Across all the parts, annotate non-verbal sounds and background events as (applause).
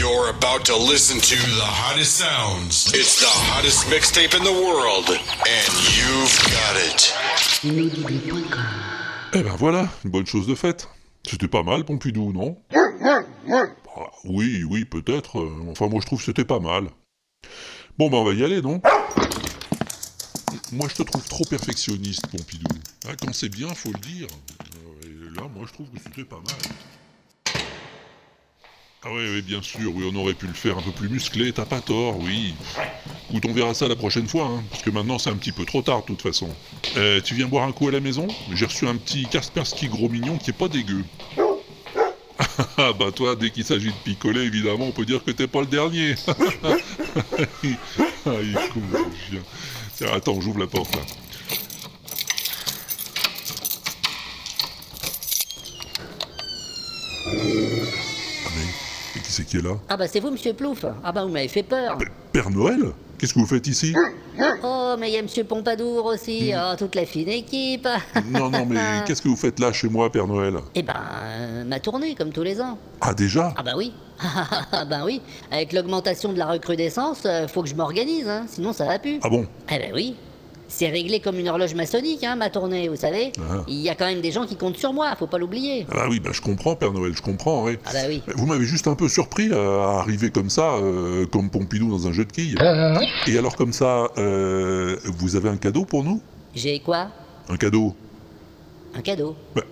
You're about to listen to the hottest sounds. It's the hottest mixtape in the world, and you've got it. Eh ben voilà, une bonne chose de faite. C'était pas mal, Pompidou, non? Bah, Oui, oui, peut-être. euh, Enfin, moi, je trouve que c'était pas mal. Bon, ben, on va y aller, non? Moi, je te trouve trop perfectionniste, Pompidou. Ah, quand c'est bien, faut le dire. Euh, Et là, moi, je trouve que c'était pas mal. Ah oui, bien sûr, oui, on aurait pu le faire un peu plus musclé, t'as pas tort, oui. Écoute, on verra ça la prochaine fois, hein, parce que maintenant c'est un petit peu trop tard de toute façon. Euh, tu viens boire un coup à la maison? J'ai reçu un petit Kaspersky gros mignon qui est pas dégueu. (laughs) Ah bah toi, dès qu'il s'agit de picoler, évidemment, on peut dire que t'es pas le dernier. (laughs) ah, il attends, j'ouvre la porte là. Ah mais, et qui c'est qui est là Ah bah c'est vous, monsieur Plouf Ah bah vous m'avez fait peur. Père Noël Qu'est-ce que vous faites ici Oh, mais il y a monsieur Pompadour aussi. Oh, toute la fine équipe. (laughs) Non, non, mais (laughs) qu'est-ce que vous faites là chez moi, Père Noël Eh ben, euh, ma tournée, comme tous les ans. Ah déjà Ah bah oui. (laughs) Ah bah oui. Avec l'augmentation de la recrudescence, euh, faut que je m'organise, hein, sinon ça va plus. Ah bon Eh ben oui c'est réglé comme une horloge maçonnique, hein, ma tournée, vous savez. Ah. Il y a quand même des gens qui comptent sur moi, faut pas l'oublier. Ah bah oui, bah je comprends, Père Noël, je comprends, oui. Ah bah oui. Vous m'avez juste un peu surpris euh, à arriver comme ça, euh, comme Pompidou dans un jeu de quilles. Et alors comme ça, euh, vous avez un cadeau pour nous? J'ai quoi? Un cadeau? Un cadeau Bah.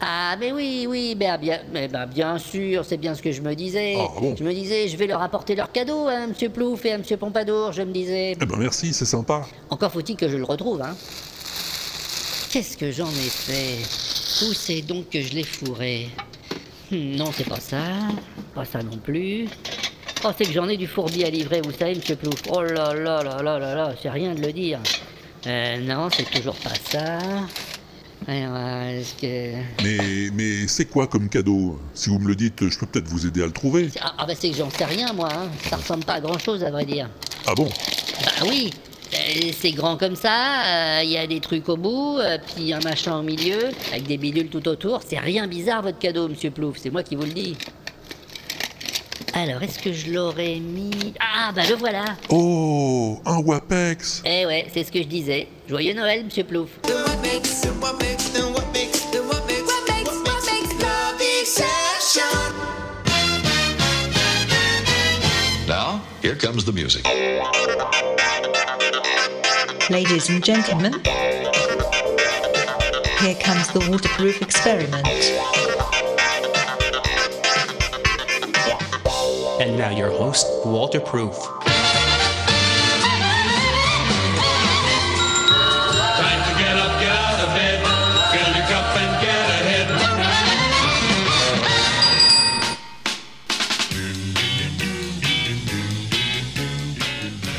Ah, mais oui, oui, ben, bien, mais ben, bien sûr, c'est bien ce que je me disais. Ah, bon Je me disais, je vais leur apporter leur cadeau à Monsieur Plouf et à Monsieur Pompadour, je me disais. Eh ben merci, c'est sympa. Encore faut-il que je le retrouve, hein. Qu'est-ce que j'en ai fait? Où c'est donc que je l'ai fourré? Hmm, Non, c'est pas ça. Pas ça non plus. Oh, c'est que j'en ai du fourbi à livrer, vous savez, Monsieur Plouf. Oh là là là là là là, c'est rien de le dire. Euh, non, c'est toujours pas ça. Euh, que... Mais, mais c'est quoi comme cadeau? Si vous me le dites, je peux peut-être vous aider à le trouver. Ah, ah bah c'est que j'en sais rien moi, hein. ça ressemble pas à grand chose à vrai dire. Ah bon? Bah oui, euh, c'est grand comme ça, il y a des trucs au bout, euh, puis un machin au milieu, avec des bidules tout autour. C'est rien bizarre votre cadeau, monsieur Plouf, c'est moi qui vous le dis. Alors, est-ce que je l'aurais mis? Ah bah le voilà Oh Un Wapex Eh ouais, c'est ce que je disais. Joyeux Noël, monsieur Plouf. What makes, what makes, then what makes, then what makes, what makes, what makes love the exception? Now, here comes the music. Ladies and gentlemen, here comes the waterproof experiment. And now your host, Walter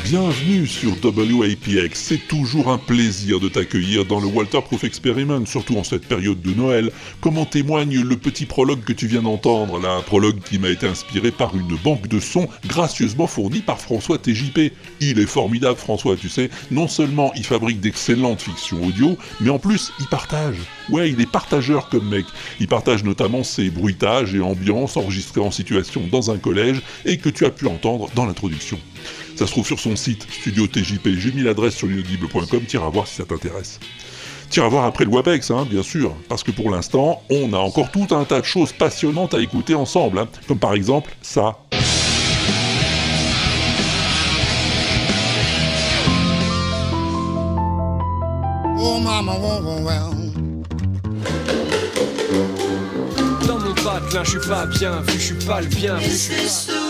Bienvenue sur WAPX, c'est toujours un plaisir de t'accueillir dans le Walterproof Experiment, surtout en cette période de Noël, comme en témoigne le petit prologue que tu viens d'entendre, là, un prologue qui m'a été inspiré par une banque de sons gracieusement fournie par François TJP. Il est formidable François, tu sais, non seulement il fabrique d'excellentes fictions audio, mais en plus il partage. Ouais, il est partageur comme mec. Il partage notamment ses bruitages et ambiances enregistrés en situation dans un collège et que tu as pu entendre dans l'introduction. Ça se trouve sur son site, Studio TJP. J'ai mis l'adresse sur l'inaudible.com, t'iras voir si ça t'intéresse. T'iras voir après le WAPEX, hein, bien sûr, parce que pour l'instant, on a encore tout un tas de choses passionnantes à écouter ensemble, hein, comme par exemple ça. Oh, mama, oh, oh, well. Dans mon patelin, je suis pas bien vu, je suis pas le this the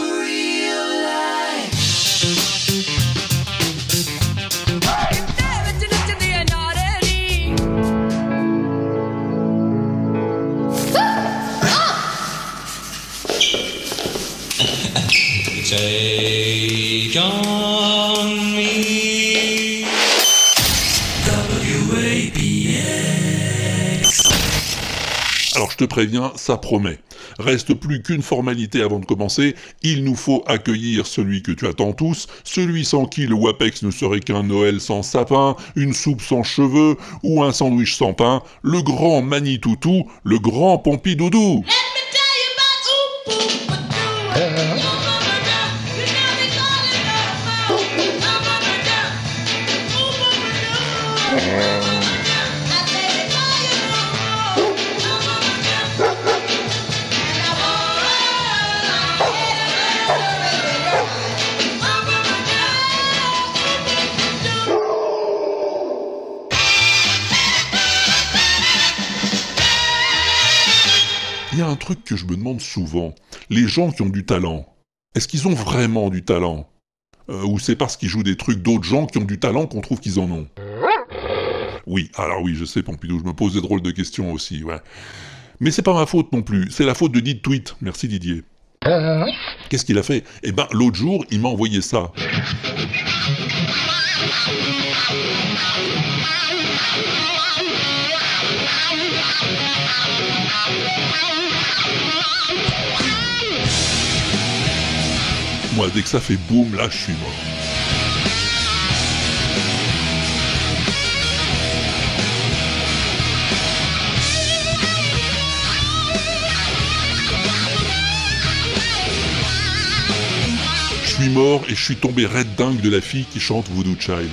Alors je te préviens, ça promet. Reste plus qu'une formalité avant de commencer, il nous faut accueillir celui que tu attends tous, celui sans qui le WAPEX ne serait qu'un Noël sans sapin, une soupe sans cheveux ou un sandwich sans pain, le grand Manitoutou, le grand Pompidoudou. Truc que je me demande souvent. Les gens qui ont du talent, est-ce qu'ils ont vraiment du talent? Euh, Ou c'est parce qu'ils jouent des trucs d'autres gens qui ont du talent qu'on trouve qu'ils en ont? Oui, alors oui, je sais, Pompidou, je me pose des drôles de questions aussi, ouais. Mais c'est pas ma faute non plus, c'est la faute de Did Tweet. Merci Didier. Qu'est-ce qu'il a fait? Eh ben, l'autre jour, il m'a envoyé ça. Dès que ça fait boum, là, je suis mort. Je suis mort et je suis tombé red dingue de la fille qui chante Voodoo Child.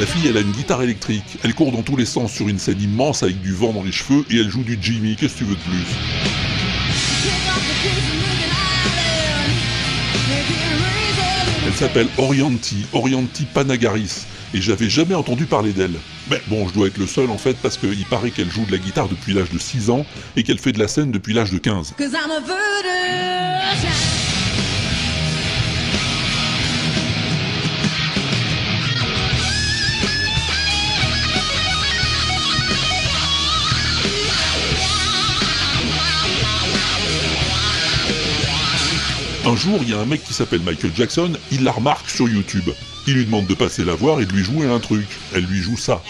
La fille, elle a une guitare électrique. Elle court dans tous les sens sur une scène immense avec du vent dans les cheveux et elle joue du Jimmy. Qu'est-ce que tu veux de plus? Elle s'appelle Orianti, Orianti Panagaris, et j'avais jamais entendu parler d'elle. Mais bon, je dois être le seul en fait, parce qu'il paraît qu'elle joue de la guitare depuis l'âge de 6 ans, et qu'elle fait de la scène depuis l'âge de 15. Un jour, il y a un mec qui s'appelle Michael Jackson, il la remarque sur YouTube. Il lui demande de passer la voir et de lui jouer un truc. Elle lui joue ça.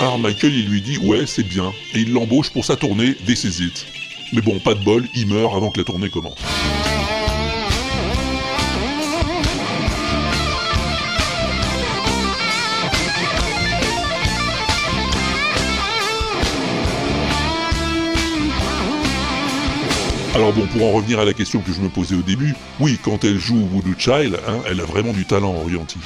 Alors Michael, il lui dit ouais, c'est bien, et il l'embauche pour sa tournée This Is. Mais bon, pas de bol, il meurt avant que la tournée commence. Alors bon, pour en revenir à la question que je me posais au début, oui, quand elle joue Voodoo Child, hein, elle a vraiment du talent, Orianti.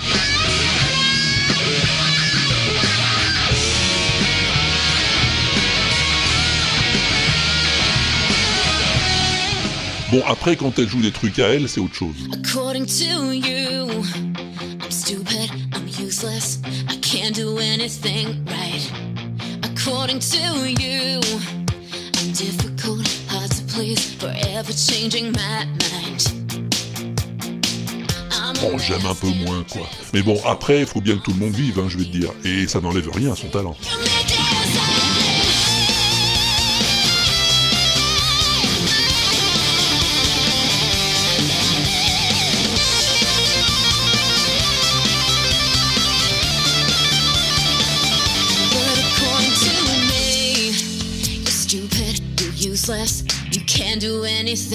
Bon, après, quand elle joue des trucs à elle, c'est autre chose. According to you, I'm stupid, I'm useless, I can't do anything right. According to you, I'm difficult, please, forever changing my mind. I'm Bon, j'aime un peu moins, quoi. Mais bon, après, il faut bien que tout le monde vive, hein, je vais te dire. Et ça n'enlève rien à son talent.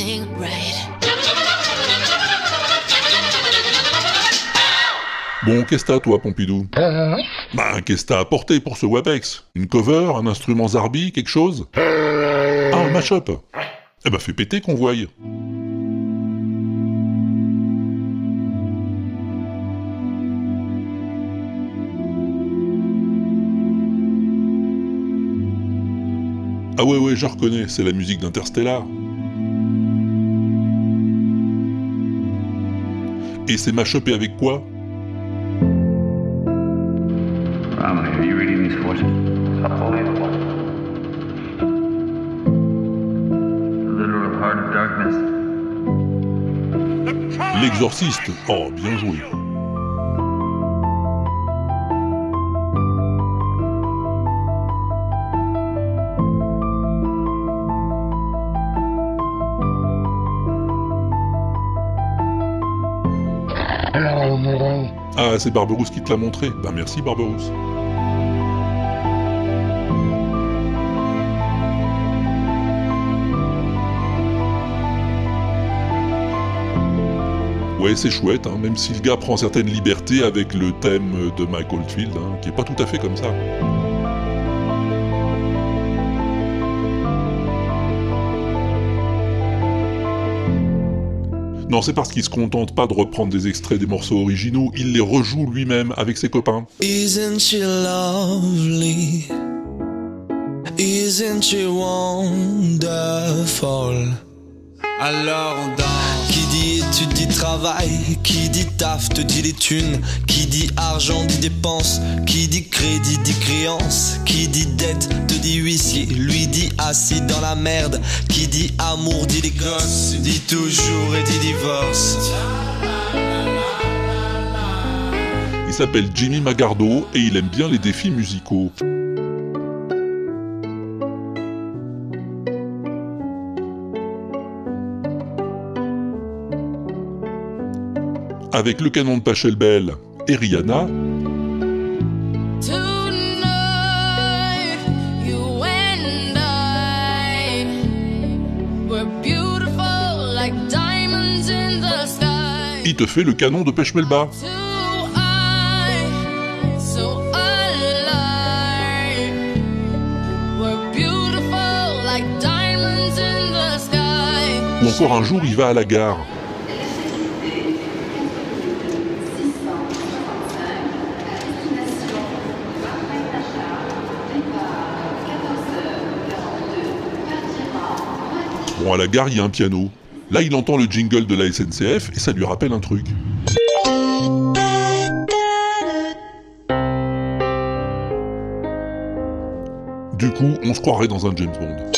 Right. Bon, qu'est-ce que t'as, toi, Pompidou Bah, qu'est-ce que t'as apporté pour ce WebEx Une cover Un instrument Zarbi Quelque chose Ah, un mashup Eh bah, fais péter qu'on voie. Ah ouais, ouais, je reconnais, c'est la musique d'Interstellar. Et c'est mashupé avec quoi Romney, are you reading these forces? Unbelievable. The literal heart of darkness. L'exorciste Oh, bien joué. Ah, c'est Barberousse qui te l'a montré. Bah merci Barberousse. Ouais, c'est chouette, hein, même si le gars prend certaines libertés avec le thème de Mike Oldfield, hein, qui est pas tout à fait comme ça. Non, c'est parce qu'il se contente pas de reprendre des extraits des morceaux originaux, il les rejoue lui-même avec ses copains. Isn't she lovely? Isn't she wonderful? Alors on danse. Qui dit études dit travail, qui dit taf te dit les thunes, qui dit argent dit dépenses, qui dit crédit dit créance, qui dit dette te dit huissier, lui dit assis dans la merde, qui dit amour dit les gosses, dit toujours et dit divorce. Il s'appelle Jimmy Magardo et il aime bien les défis musicaux. Avec le canon de Pachelbel et Rihanna, il te fait le canon de Peshmelba. Ou encore un jour il va à la gare. Bon, à la gare, il y a un piano. Là, il entend le jingle de la SNCF et ça lui rappelle un truc. Du coup, on se croirait dans un James Bond.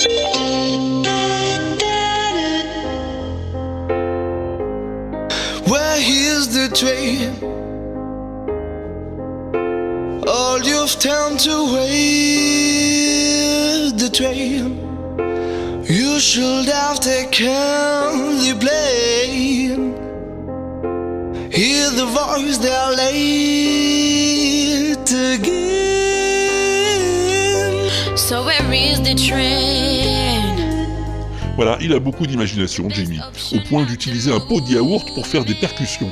Where here's the train? All you've the train. You should have taken the plane. Hear the voice they're late again. So where is the train? Voilà, il a beaucoup d'imagination, Jamie, au point d'utiliser un pot de yaourt pour faire des percussions.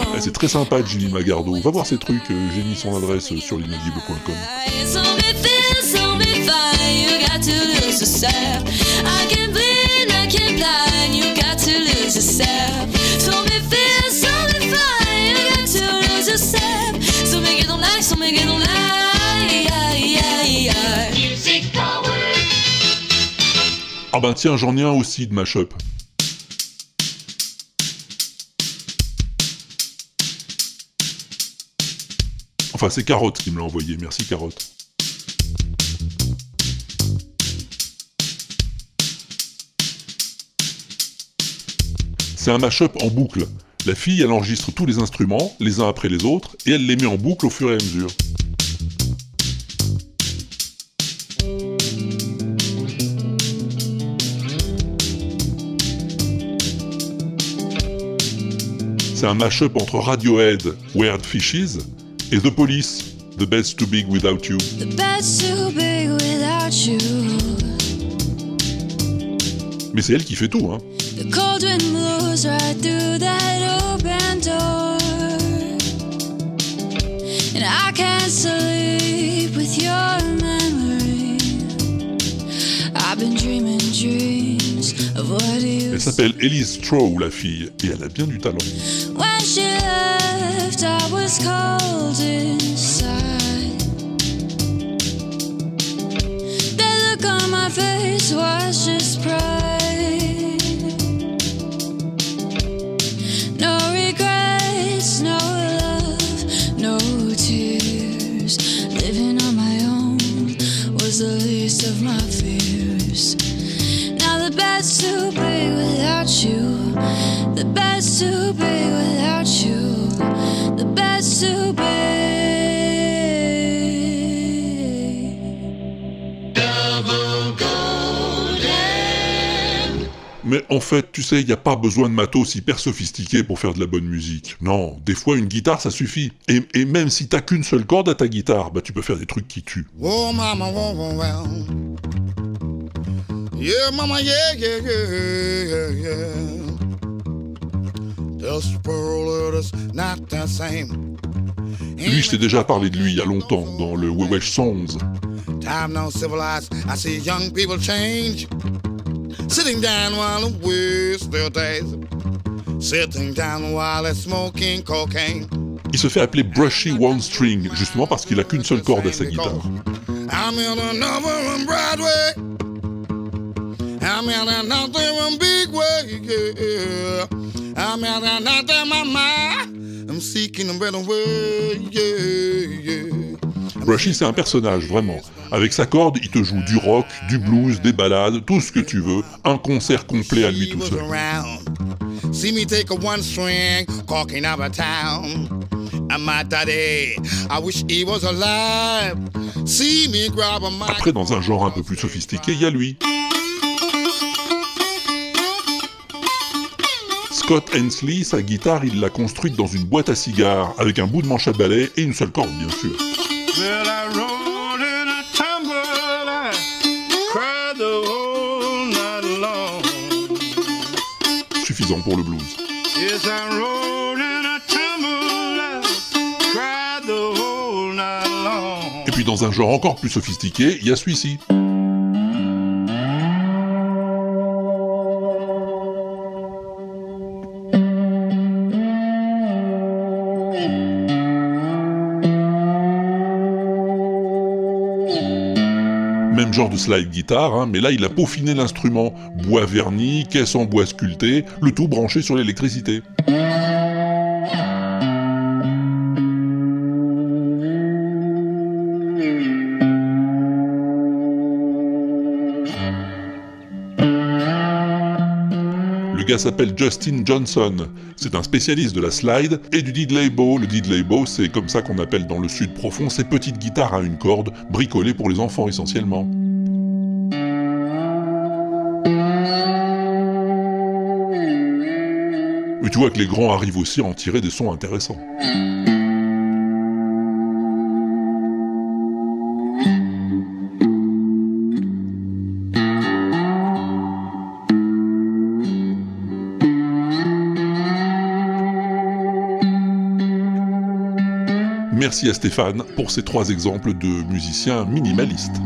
Ah, C'est très sympa Jimmy Magardo, va voir ses trucs, euh, j'ai mis son adresse sur l'inaudible.com. Ah ben tiens, j'en ai un aussi de mashup. Enfin, c'est Carotte qui me l'a envoyé, merci Carotte. C'est un mashup en boucle. La fille, elle enregistre tous les instruments, les uns après les autres, et elle les met en boucle au fur et à mesure. C'est un mashup entre Radiohead, Weird Fishes, et The Police, The Best Too Big Without You. The bed's too big without you. Mais c'est elle qui fait tout, hein. The cold wind blows right through that open door. And I can't sleep with your memory. I've been dreaming dreams Elle s'appelle Elise Stroh, la fille, et elle a bien du talent. When she left, I was cold inside. The look on my face was just pride. The without you. The Mais en fait, tu sais, il n'y a pas besoin de matos hyper sophistiqué pour faire de la bonne musique. Non, des fois une guitare ça suffit. Et, et même si t'as qu'une seule corde à ta guitare, bah tu peux faire des trucs qui tuent. Oh, mama. Oh, oh, oh. Yeah, mama, yeah, yeah, yeah, yeah. Lui, je t'ai déjà parlé de lui il y a longtemps, dans le Wewesh Songs. Time now civilized, I see young people change. Sitting down while waste their days. Sitting down while smoking cocaine. Il se fait appeler Brushy One String, justement parce qu'il a qu'une seule corde à sa guitare. I'm in. I'm in another Big Way. Yeah. I'm in another mama. I'm seeking a better way. Yeah, c'est un personnage, vraiment. Avec sa corde, il te joue du rock, du blues, des ballades, tout ce que tu veux. Un concert complet à lui tout seul. See me take a one walking out of town. Après, dans un genre un peu plus sophistiqué, il y a lui. Scott Hensley, sa guitare, il l'a construite dans une boîte à cigares, avec un bout de manche à balai et une seule corde, bien sûr. Well, I rolled in a tumble, I cried the whole night long. Suffisant pour le blues. Yes, I rolled in a tumble, I cried the whole night long. Et puis dans un genre encore plus sophistiqué, il y a celui-ci. Genre de slide guitare, hein, mais là il a peaufiné l'instrument. Bois verni, caisse en bois sculpté, le tout branché sur l'électricité. Le gars s'appelle Justin Johnson. C'est un spécialiste de la slide et du diddley bow. Le diddley bow, c'est comme ça qu'on appelle dans le sud profond ces petites guitares à une corde, bricolées pour les enfants essentiellement. Mais tu vois que les grands arrivent aussi à en tirer des sons intéressants. Merci à Stéphane pour ces trois exemples de musiciens minimalistes.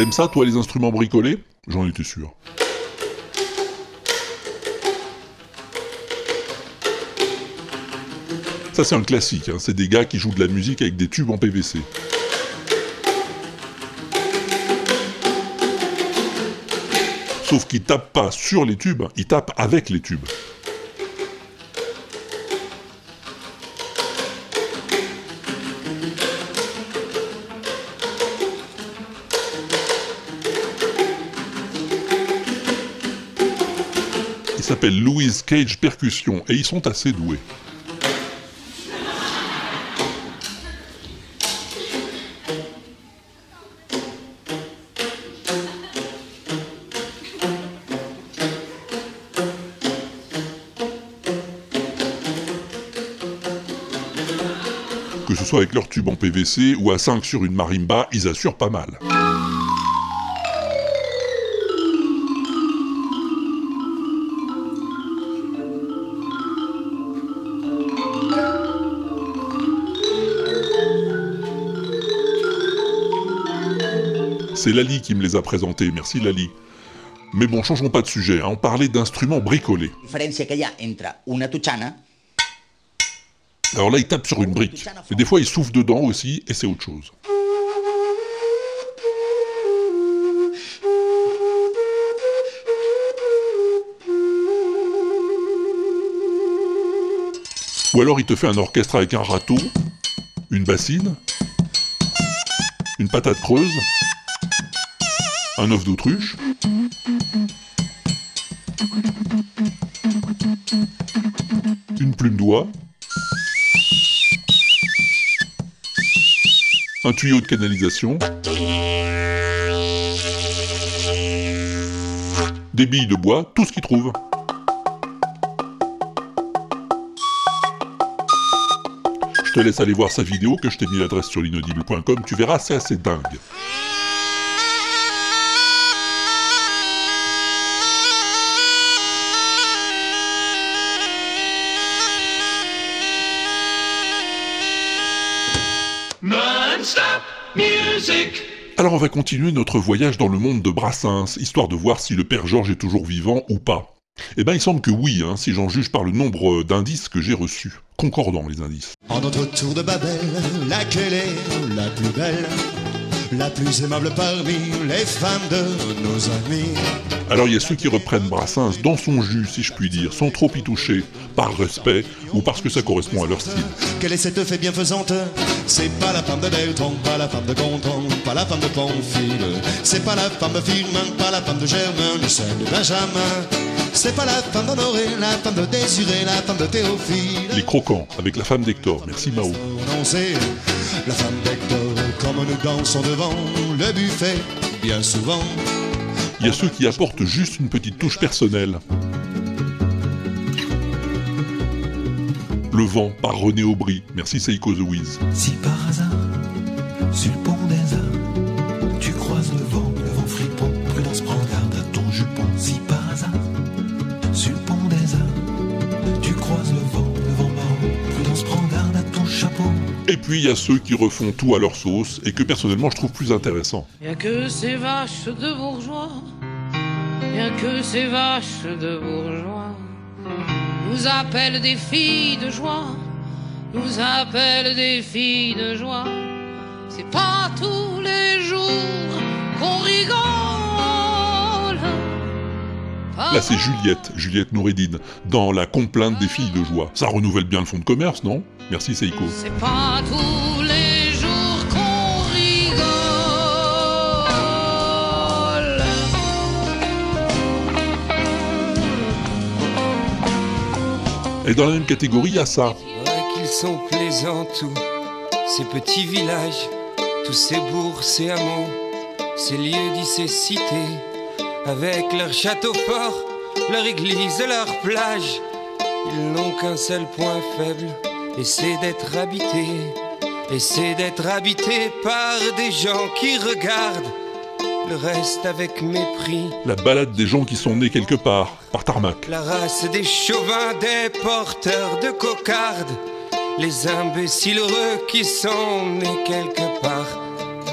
T'aimes ça, toi, les instruments bricolés J'en étais sûr. Ça, c'est un classique. hein. C'est des gars qui jouent de la musique avec des tubes en PVC. Sauf qu'ils tapent pas sur les tubes, ils tapent avec les tubes. Louise Cage Percussion et ils sont assez doués. Que ce soit avec leur tube en PVC ou à 5 sur une marimba, ils assurent pas mal. C'est Lali qui me les a présentés, merci Lali. Mais bon, changeons pas de sujet, hein, on parlait d'instruments bricolés. Alors là, il tape sur une brique. Mais des fois, il souffle dedans aussi, et c'est autre chose. Ou alors, il te fait un orchestre avec un râteau, une bassine, une patate creuse, un œuf d'autruche, une plume d'oie, un tuyau de canalisation, des billes de bois, tout ce qu'il trouve. Je te laisse aller voir sa vidéo que je t'ai mis l'adresse sur l'inaudible.com, tu verras, c'est assez dingue. On va continuer notre voyage dans le monde de Brassens, histoire de voir si le père Georges est toujours vivant ou pas. Eh ben il semble que oui, hein, si j'en juge par le nombre d'indices que j'ai reçus. Concordants les indices. En notre tour de Babel, laquelle est la plus belle, la plus aimable parmi les femmes de nos amis Alors il y a ceux qui reprennent Brassens dans son jus, si je puis dire, sans trop y toucher, par respect ou parce que ça correspond à leur style. Quelle est cette fée bienfaisante C'est pas la femme de Beltran, pas la femme de Gontran, pas la femme de Pamphile. C'est pas la femme de Firmin, pas la femme de Germain, ni celle de Benjamin. C'est pas la femme d'Honoré, la femme de Désiré, la femme de Théophile. Les croquants, avec la femme d'Hector, merci Mao. Non, c'est la femme d'Hector, comme nous dansons devant le buffet, bien souvent. Il y a ceux qui apportent juste une petite touche personnelle. Le vent par René Aubry, merci Seiko The Wiz. Si par hasard, sur le pont des arts, Et puis il y a ceux qui refont tout à leur sauce et que personnellement je trouve plus intéressant. Y'a que ces vaches de bourgeois, y'a que ces vaches de bourgeois, nous appellent des filles de joie, nous appellent des filles de joie. C'est pas tous les jours qu'on rigole. Là c'est Juliette, Juliette Noureddine, dans La complainte des filles de joie. Ça renouvelle bien le fonds de commerce, non? Merci Seiko. C'est pas tous les jours qu'on rigole. Et dans la même catégorie, il y a ça. Ouais, qu'ils sont plaisants tous ces petits villages, tous ces bourgs, ces hameaux, ces lieux dits, ces cités, avec leurs châteaux forts, leur église, leur plage. Ils n'ont qu'un seul point faible, et c'est d'être habités, et c'est d'être habités par des gens qui regardent le reste avec mépris. La balade des gens qui sont nés quelque part, par Tarmac. La race des chauvins, des porteurs de cocardes, les imbéciles heureux qui sont nés quelque part.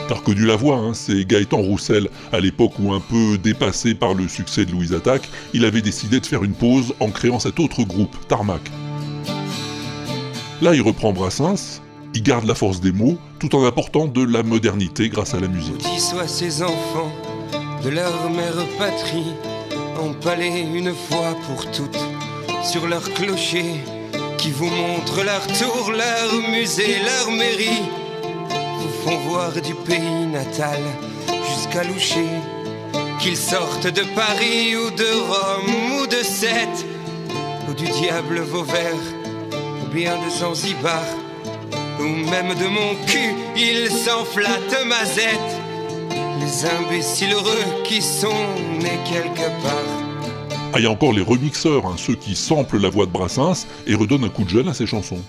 T'as reconnu la voix, hein, c'est Gaëtan Roussel. À l'époque où, un peu dépassé par le succès de Louise Attaque, il avait décidé de faire une pause en créant cet autre groupe, Tarmac. Là, il reprend Brassens, il garde la force des mots, tout en apportant de la modernité grâce à la musique. Qui soient ces enfants de leur mère patrie, empalés une fois pour toutes sur leur clocher, qui vous montrent leur tour, leur musée, leur mairie, vous font voir du pays natal jusqu'à Loucher, qu'ils sortent de Paris ou de Rome ou de Sète, ou du diable Vauvert, bien de Zanzibar, ou même de mon cul, ils s'en flattent mazette. Les imbéciles heureux qui sont nés quelque part. Ah, il y a encore les remixeurs, hein, ceux qui samplent la voix de Brassens et redonnent un coup de jeune à ses chansons.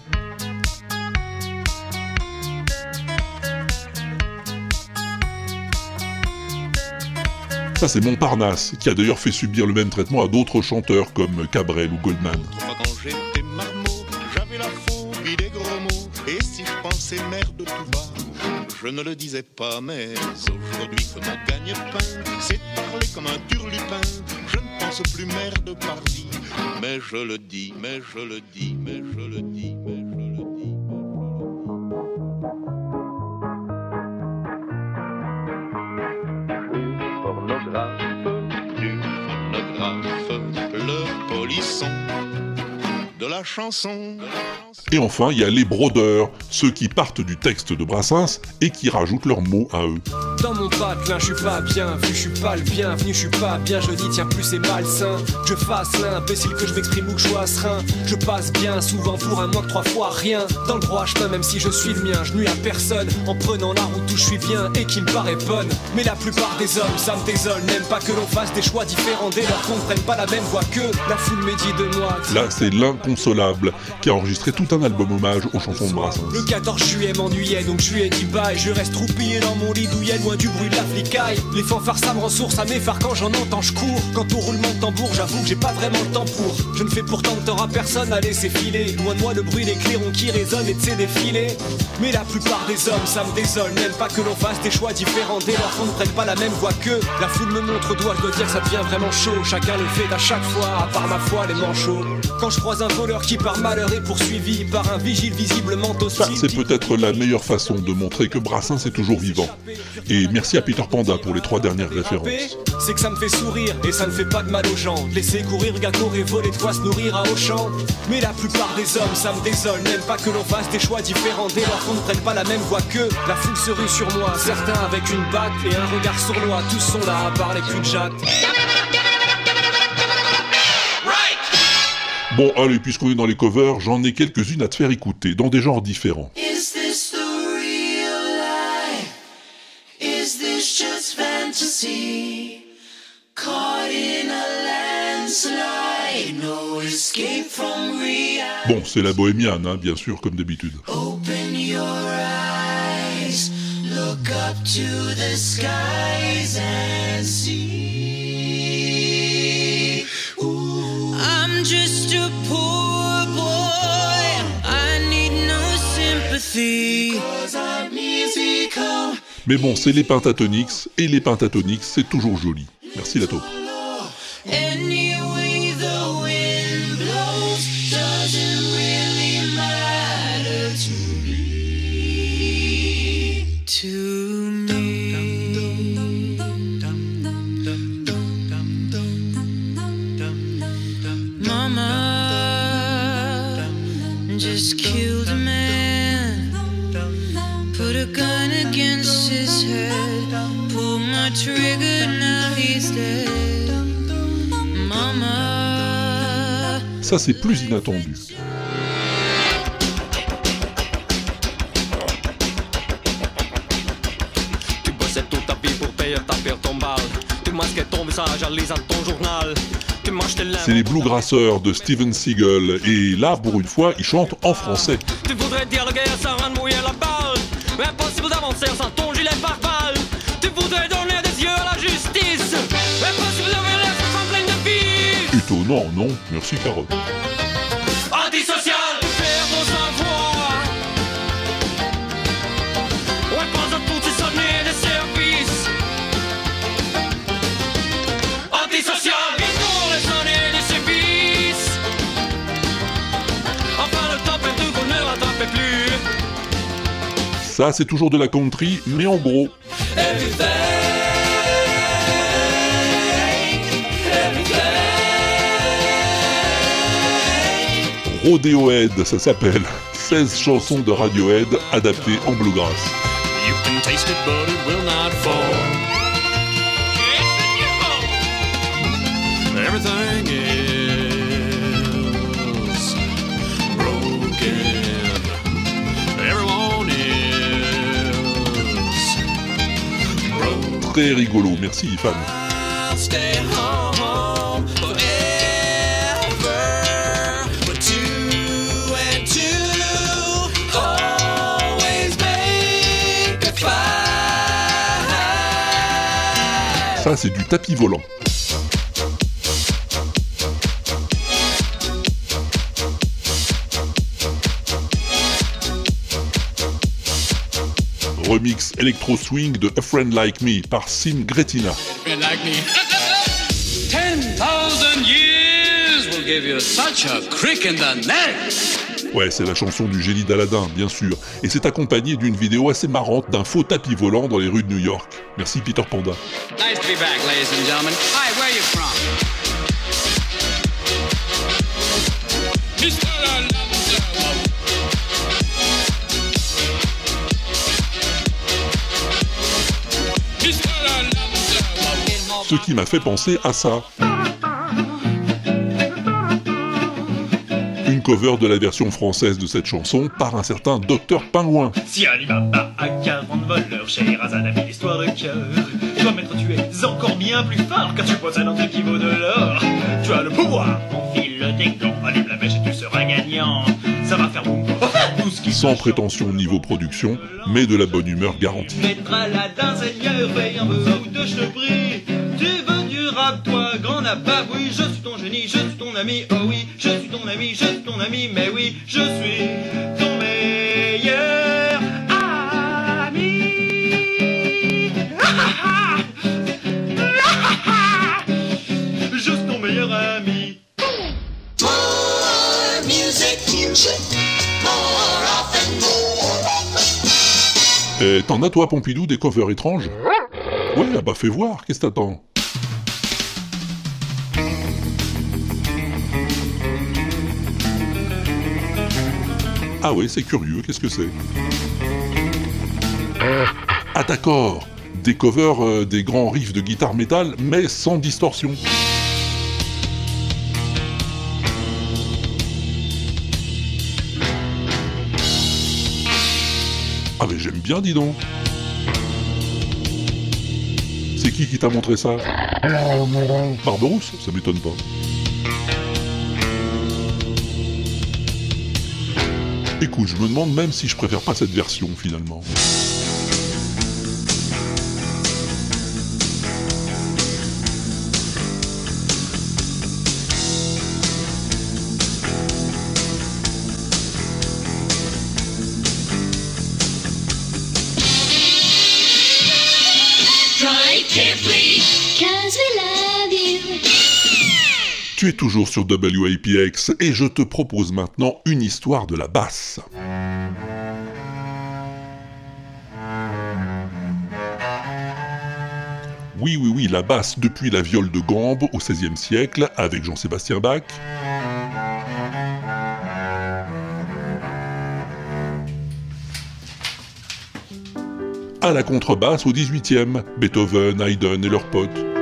Ça, c'est Montparnasse, qui a d'ailleurs fait subir le même traitement à d'autres chanteurs comme Cabrel ou Goldman. Quand la phobie des gros mots. Et si je pensais merde tout bas, je ne le disais pas. Mais aujourd'hui que mon gagne-pain, c'est parler comme un turlupin. Je ne pense plus merde par vie. Mais je le dis, mais je le dis, mais je le dis, mais je le dis. La chanson. Et enfin, il y a les brodeurs, ceux qui partent du texte de Brassens et qui rajoutent leurs mots à eux. Dans mon je suis pas bien vu, je suis pas le bienvenu, je suis pas bien, je dis tiens plus c'est malsain. Que je fasse l'imbécile que je m'exprime ou que je sois serein. Je passe bien souvent pour un manque trois fois rien. Dans le droit chemin, même si je suis le mien, je nuis à personne en prenant la route où je suis bien et qui me paraît bonne. Mais la plupart des hommes, ça me désole, n'aiment pas que l'on fasse des choix différents dès lors qu'on ne prenne pas la même voie que la foule médit de moi. Là, c'est l'inconsolable qui a enregistré tout un album hommage aux chansons de Brassens. Le 14 juillet m'ennuyait, donc je lui ai dit bye. Je reste roupillé dans mon lit douillet, loin du bruit Les fanfares, ça me ressource, ça m'effare quand j'en entends, je cours. Quant au roulement de tambour, j'avoue que j'ai pas vraiment le temps pour. Je ne fais pourtant de tort à personne à laisser filer. Loin de moi le bruit des clairons qui résonnent et de ses défilés. Mais la plupart des hommes, ça me désole, n'aiment pas que l'on fasse des choix différents dès lors qu'on ne prenne pas la même voie que. La foule me montre doigt, je dois dire ça devient vraiment chaud. Chacun le fait à chaque fois, à part ma foi, les manchots. Quand je croise un voleur qui par malheur est poursuivi par un vigile visiblement Ça, hostile. c'est peut-être la meilleure façon de montrer que Brassens est toujours vivant. Et merci à Peter Panda pour les trois dernières références. C'est que ça me fait sourire et ça ne fait pas de mal aux gens. Laisser courir, gâteau et voler de quoi se nourrir à Auchan. Mais la plupart des hommes, ça me désole, n'aiment pas que l'on fasse des choix différents dès lors qu'on ne prenne pas la même voie que la foule se rue sur moi. Certains avec une batte et un regard sournois, tous sont là à part les plus de jatte. Bon, allez, puisqu'on est dans les covers, j'en ai quelques-unes à te faire écouter, dans des genres différents. Is this the real life? Is this just fantasy? Caught in a landslide, no escape from reality. Bon, c'est la bohémienne, hein, bien sûr, comme d'habitude. Open your eyes, look up to the skies and see. Mais bon, c'est les pentatonics, et les pentatonics, c'est toujours joli. Merci la taupe. Ça, c'est plus inattendu. Tu bossais toute ta vie pour payer ta pire ton balle. Tu masquais ton visage en lisant ton journal. Tu m'achetais l'air. C'est les Bluegrassers de Steven Seagal, et là, pour une fois, ils chantent en français. Tu voudrais dialoguer sans rien mouiller la balle. Mais impossible Étonnant, non Merci, Carotte. Antisocial, tu perds ton savoir. Ouais, pense à toutes ces années de service. Antisocial, bientôt les années de service. Enfin, le temps perdu qu'on ne rattrape plus. Ça, c'est toujours de la country, mais en gros. Rodéohead, ça s'appelle. 16 chansons de Radiohead adaptées en bluegrass. You can taste it, but it will not fall. Everything is broken. Everyone is broken. Très rigolo, merci Ifan. Ça, c'est du tapis volant. Remix Electro Swing de A Friend Like Me par Sim Gretina. friend like me. (laughs) 10,000 years will give you such a crick in the neck. Ouais, c'est la chanson du génie d'Aladin, bien sûr. Et c'est accompagné d'une vidéo assez marrante d'un faux tapis volant dans les rues de New York. Merci Peter Panda. Ce qui m'a fait penser à ça. Une cover de la version française de cette chanson par un certain Docteur Pingouin. Si Alibaba a 40 voleurs, Scheherazade a mis l'histoire de cœur. Toi, maître, tu es encore bien plus fort car tu possèdes un truc qui vaut de l'or. Tu as le pouvoir, enfile tes gants, allume la mèche et tu seras gagnant. Ça va faire boum, Sans prétention niveau production, mais de la bonne humeur garantie. Maître Aladdin, seigneur, fais un peu de je te prie. Toi, grand nabab, oui, je suis ton génie, je suis ton ami, oh oui, je suis ton ami, je suis ton ami, mais oui, je suis ton meilleur ami. Je suis ton meilleur ami. More. Et t'en as toi, Pompidou, des covers étranges? Ouais, ah bah fais voir, qu'est-ce que t'attends? Ah ouais, c'est curieux, qu'est-ce que c'est Ah d'accord Des covers euh, des grands riffs de guitare métal, mais sans distorsion. Ah mais j'aime bien, dis donc C'est qui qui t'a montré ça? Barberousse Ça m'étonne pas. Écoute, je me demande même si je préfère pas cette version finalement. Es toujours sur WAPX et je te propose maintenant une histoire de la basse. Oui, oui, oui, la basse depuis la viole de gambe au XVIe siècle avec Jean-Sébastien Bach. À la contrebasse au XVIIIe, Beethoven, Haydn et leurs potes.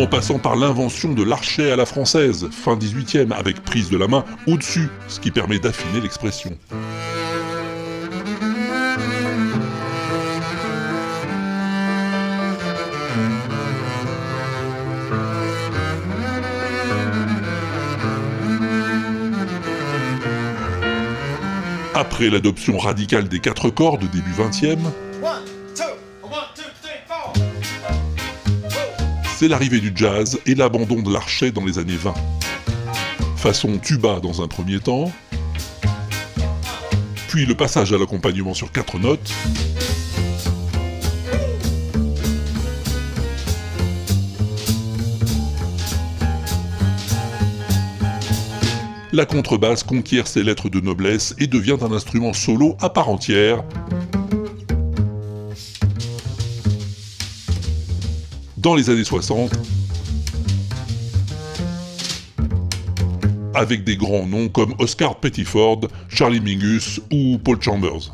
En passant par l'invention de l'archet à la française, fin 18e, avec prise de la main au-dessus, ce qui permet d'affiner l'expression. Après l'adoption radicale des quatre cordes début 20e, c'est l'arrivée du jazz et l'abandon de l'archet dans les années 20. Façon tuba dans un premier temps, puis le passage à l'accompagnement sur quatre notes, la contrebasse conquiert ses lettres de noblesse et devient un instrument solo à part entière, dans les années 60, avec des grands noms comme Oscar Pettiford, Charlie Mingus ou Paul Chambers.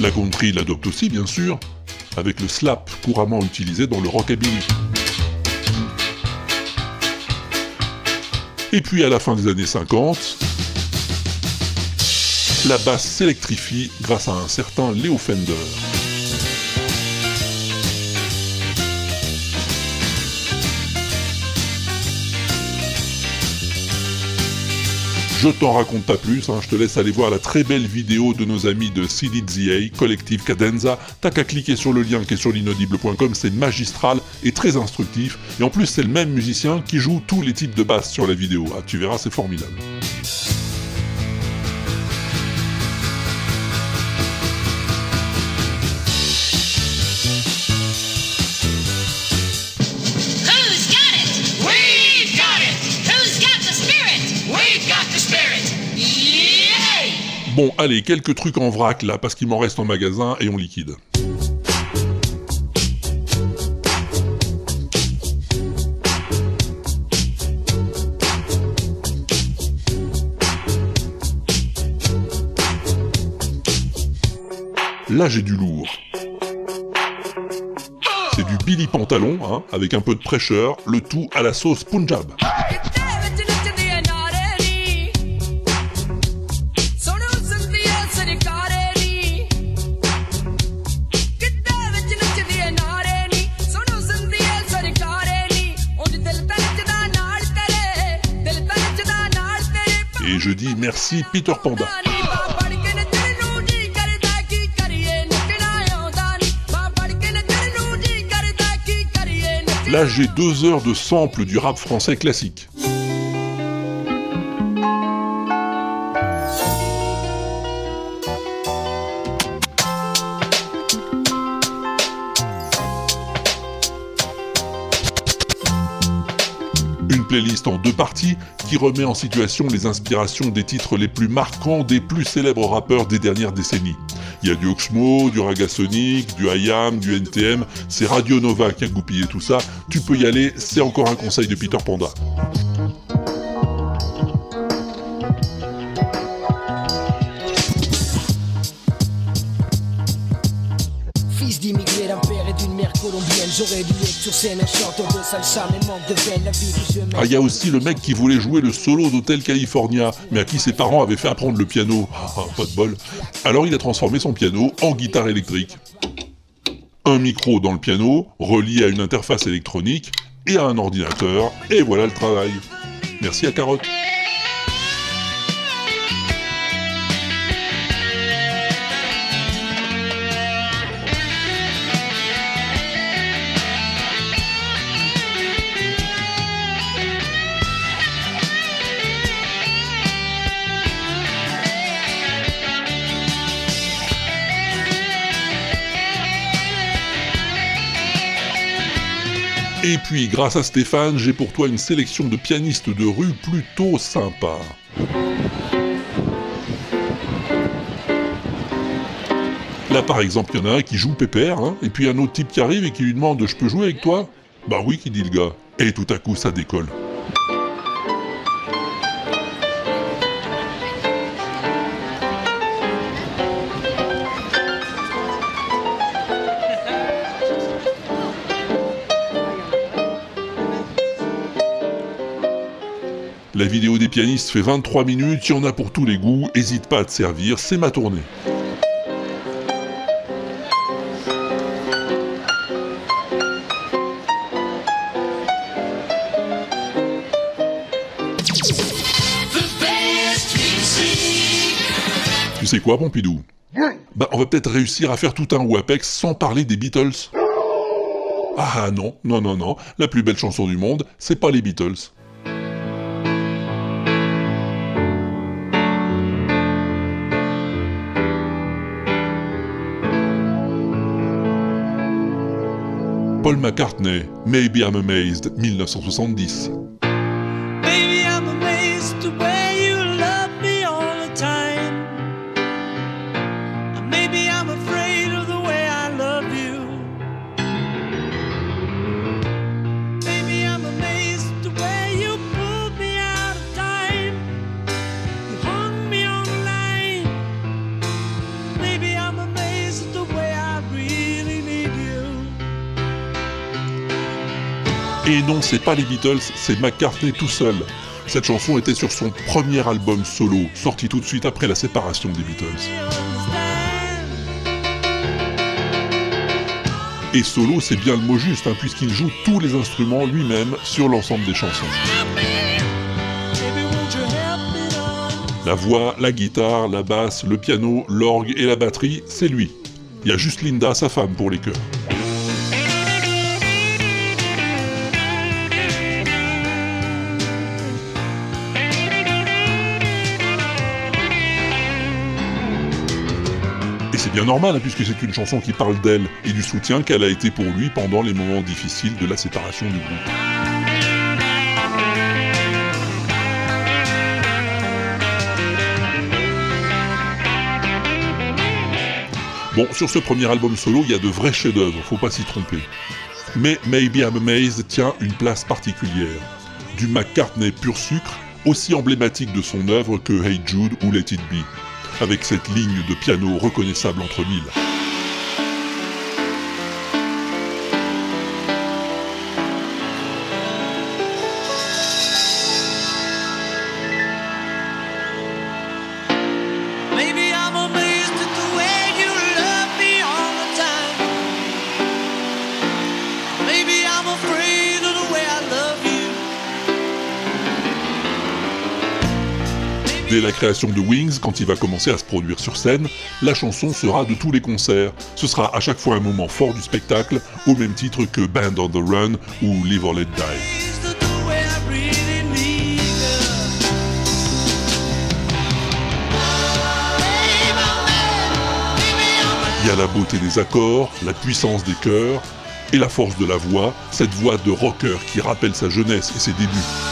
La country l'adopte aussi, bien sûr, avec le slap couramment utilisé dans le rockabilly. Et puis à la fin des années 50, la basse s'électrifie grâce à un certain Leo Fender. Je t'en raconte pas plus, hein, je te laisse aller voir la très belle vidéo de nos amis de CDZA, Collective Cadenza. T'as qu'à cliquer sur le lien qui est sur l'inaudible.com, c'est magistral et très instructif. Et en plus, c'est le même musicien qui joue tous les types de basses sur la vidéo. Ah, tu verras, c'est formidable. Bon, allez, quelques trucs en vrac là, parce qu'il m'en reste en magasin et on liquide. Là, j'ai du lourd. C'est du Billy Pantalon, hein, avec un peu de prêcheur, le tout à la sauce Punjab. Je dis merci Peter Panda. Là, j'ai deux heures de sample du rap français classique. Playlist en deux parties qui remet en situation les inspirations des titres les plus marquants des plus célèbres rappeurs des dernières décennies. Il y a du Oxmo, du Ragasonic, du IAM, du NTM, c'est Radio Nova qui a goupillé tout ça. Tu peux y aller, c'est encore un conseil de Peter Panda. Ah, il y a aussi le mec qui voulait jouer le solo d'Hotel California, mais à qui ses parents avaient fait apprendre le piano. Ah, pas de bol. Alors il a transformé son piano en guitare électrique. Un micro dans le piano, relié à une interface électronique et à un ordinateur, et voilà le travail. Merci à Carotte. Et puis, grâce à Stéphane, j'ai pour toi une sélection de pianistes de rue plutôt sympa. Là, par exemple, il y en a un qui joue pépère, hein, et puis un autre type qui arrive et qui lui demande Je peux jouer avec toi? Bah oui, qui dit le gars. Et tout à coup, ça décolle. Vidéo des pianistes fait 23 minutes, il y en a pour tous les goûts, hésite pas à te servir, c'est ma tournée. Tu sais quoi, Pompidou? Bah, on va peut-être réussir à faire tout un WAPEX sans parler des Beatles. Ah non, non, non, non, la plus belle chanson du monde, c'est pas les Beatles. Paul McCartney, Maybe I'm Amazed, 1970. Non, c'est pas les Beatles, c'est McCartney tout seul. Cette chanson était sur son premier album solo, sorti tout de suite après la séparation des Beatles. Et solo, c'est bien le mot juste, hein, puisqu'il joue tous les instruments lui-même sur l'ensemble des chansons. La voix, la guitare, la basse, le piano, l'orgue et la batterie, c'est lui. Il y a juste Linda, sa femme, pour les chœurs. Et c'est bien normal, hein, puisque c'est une chanson qui parle d'elle et du soutien qu'elle a été pour lui pendant les moments difficiles de la séparation du groupe. Bon, sur ce premier album solo, il y a de vrais chefs-d'œuvre, faut pas s'y tromper. Mais Maybe I'm Amazed tient une place particulière. Du McCartney pur sucre, aussi emblématique de son œuvre que Hey Jude ou Let It Be, avec cette ligne de piano reconnaissable entre mille. Dès la création de Wings, quand il va commencer à se produire sur scène, la chanson sera de tous les concerts. Ce sera à chaque fois un moment fort du spectacle, au même titre que Band on the Run ou Live or Let Die. Il y a la beauté des accords, la puissance des chœurs et la force de la voix, cette voix de rocker qui rappelle sa jeunesse et ses débuts.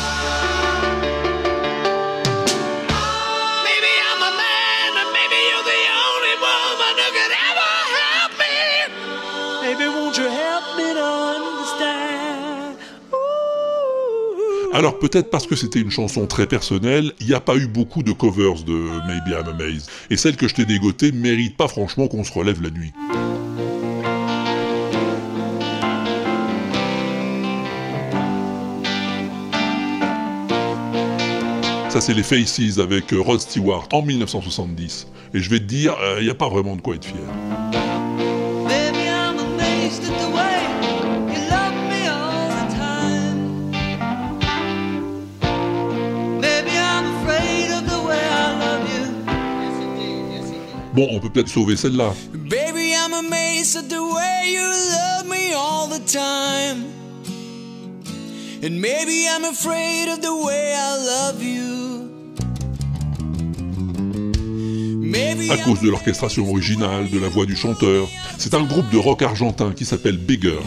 Alors peut-être parce que c'était une chanson très personnelle, il n'y a pas eu beaucoup de covers de Maybe I'm Amazed. Et celle que je t'ai dégotée mérite pas franchement qu'on se relève la nuit. Ça c'est les Faces avec euh, Rod Stewart en 1970. Et je vais te dire, il n'y a pas vraiment de quoi être fier. Bon, on peut peut-être sauver celle-là. Baby, I'm amazed at the way you love me all the time. And maybe I'm afraid of the way I love you. Maybe à cause de l'orchestration originale, de la voix du chanteur. C'est un groupe de rock argentin qui s'appelle Bigger.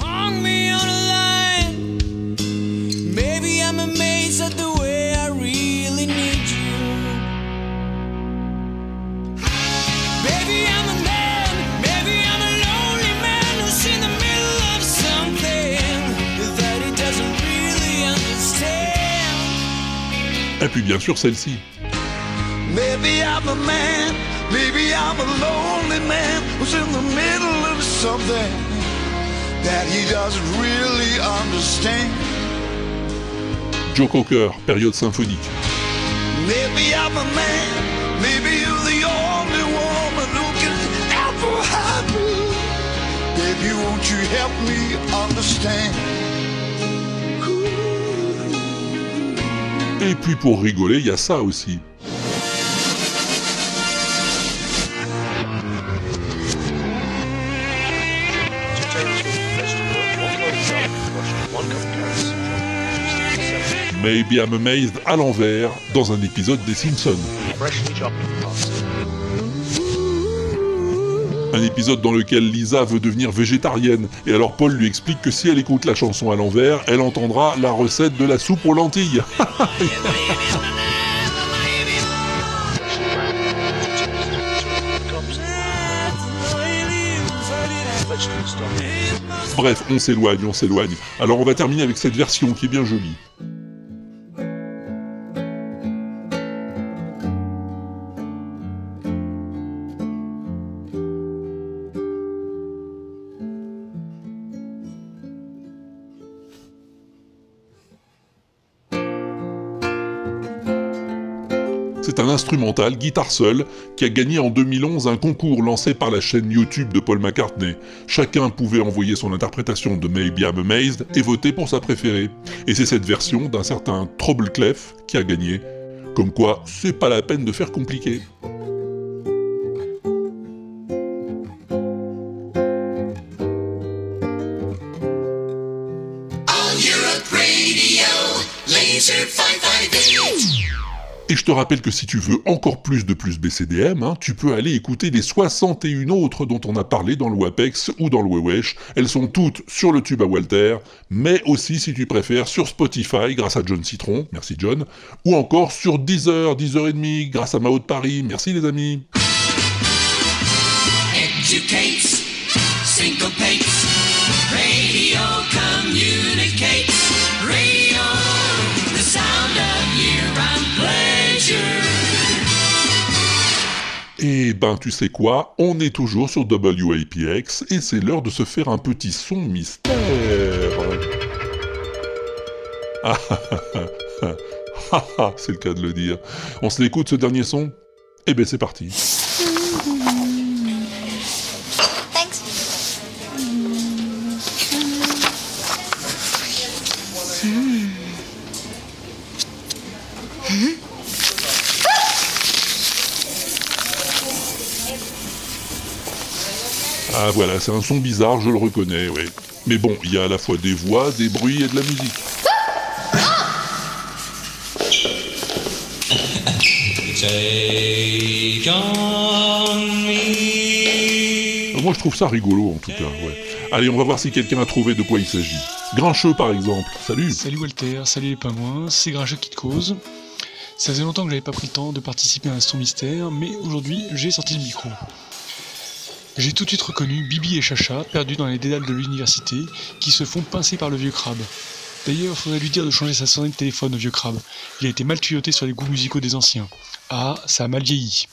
Et puis bien sûr celle-ci. Maybe I'm a man. Maybe I'm a lonely man who's in the middle of something that he doesn't really understand. Joe Cocker, période symphonique. Maybe I'm a man, maybe you're the only woman who can ever have me. Baby, won't you help me understand? Et puis pour rigoler, il y a ça aussi. Maybe I'm Amazed à l'envers dans un épisode des Simpsons. Un épisode dans lequel Lisa veut devenir végétarienne, et alors Paul lui explique que si elle écoute la chanson à l'envers, elle entendra la recette de la soupe aux lentilles. (laughs) Bref, on s'éloigne, on s'éloigne. Alors on va terminer avec cette version qui est bien jolie. Instrumental, guitare seule, qui a gagné en 2011 un concours lancé par la chaîne YouTube de Paul McCartney. Chacun pouvait envoyer son interprétation de Maybe I'm Amazed et voter pour sa préférée. Et c'est cette version d'un certain Trouble Clef qui a gagné. Comme quoi, c'est pas la peine de faire compliqué. On Europe Radio, Laser 558. Et je te rappelle que si tu veux encore plus de plus BCDM, hein, tu peux aller écouter les 61 autres dont on a parlé dans le WAPEX ou dans le Wewesh. Elles sont toutes sur le tube à Walter, mais aussi si tu préfères sur Spotify grâce à John Citron, merci John, ou encore sur Deezer, Deezer et demi grâce à Mao de Paris, merci les amis. Eh ben, tu sais quoi On est toujours sur WAPX et c'est l'heure de se faire un petit son mystère. Ah, ah, ah, ah, ah, ah, c'est le cas de le dire. On se l'écoute ce dernier son? Eh ben, c'est parti. Ah voilà, c'est un son bizarre, je le reconnais, oui. Mais bon, il y a à la fois des voix, des bruits et de la musique. Take on me. Moi, je trouve ça rigolo, en tout cas, ouais. Allez, on va voir si quelqu'un a trouvé de quoi il s'agit. Grincheux, par exemple. Salut Salut Walter, salut les pingouins, c'est Grincheux qui te cause. Ça faisait longtemps que j'avais pas pris le temps de participer à un son mystère, mais aujourd'hui j'ai sorti le micro. J'ai tout de suite reconnu Bibi et Chacha, perdus dans les dédales de l'université, qui se font pincer par le vieux crabe. D'ailleurs, faudrait lui dire de changer sa sonnerie de téléphone au vieux crabe. Il a été mal tuyauté sur les goûts musicaux des anciens. Ah, ça a mal vieilli.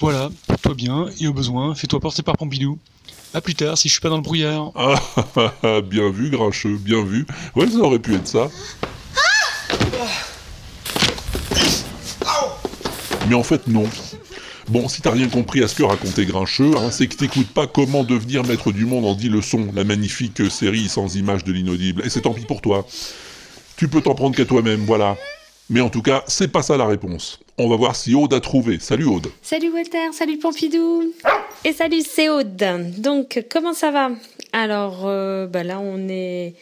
Voilà, porte-toi bien, et au besoin, fais-toi porter par Pompidou. A plus tard, si je suis pas dans le brouillard. Ah, ah, ah, bien vu, Grincheux, bien vu. Ouais, ça aurait pu être ça. Mais en fait, non. Bon, si t'as rien compris à ce que racontait Grincheux, hein, c'est que t'écoutes pas comment devenir maître du monde en 10 leçons, la magnifique série sans image de l'inaudible. Et c'est tant pis pour toi. Tu peux t'en prendre qu'à toi-même, voilà. Mais en tout cas, c'est pas ça la réponse. On va voir si Aude a trouvé. Salut Aude. Salut Walter, salut Pompidou. Et salut, c'est Aude. Donc, comment ça va? Alors, euh, bah là, on est.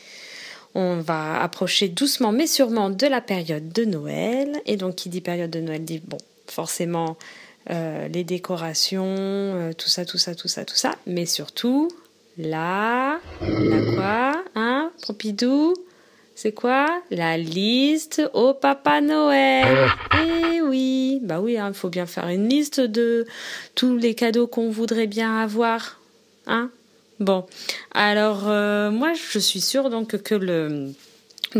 On va approcher doucement mais sûrement de la période de Noël. Et donc, qui dit période de Noël dit, bon, forcément, euh, les décorations, euh, tout ça, tout ça, tout ça, tout ça. Mais surtout, la. La quoi Hein Pompidou? C'est quoi? La liste au Papa Noël. Eh oui, bah oui, il faut bien faire une liste de tous les cadeaux qu'on voudrait bien avoir. Hein Bon, alors euh, moi je suis sûre donc que le,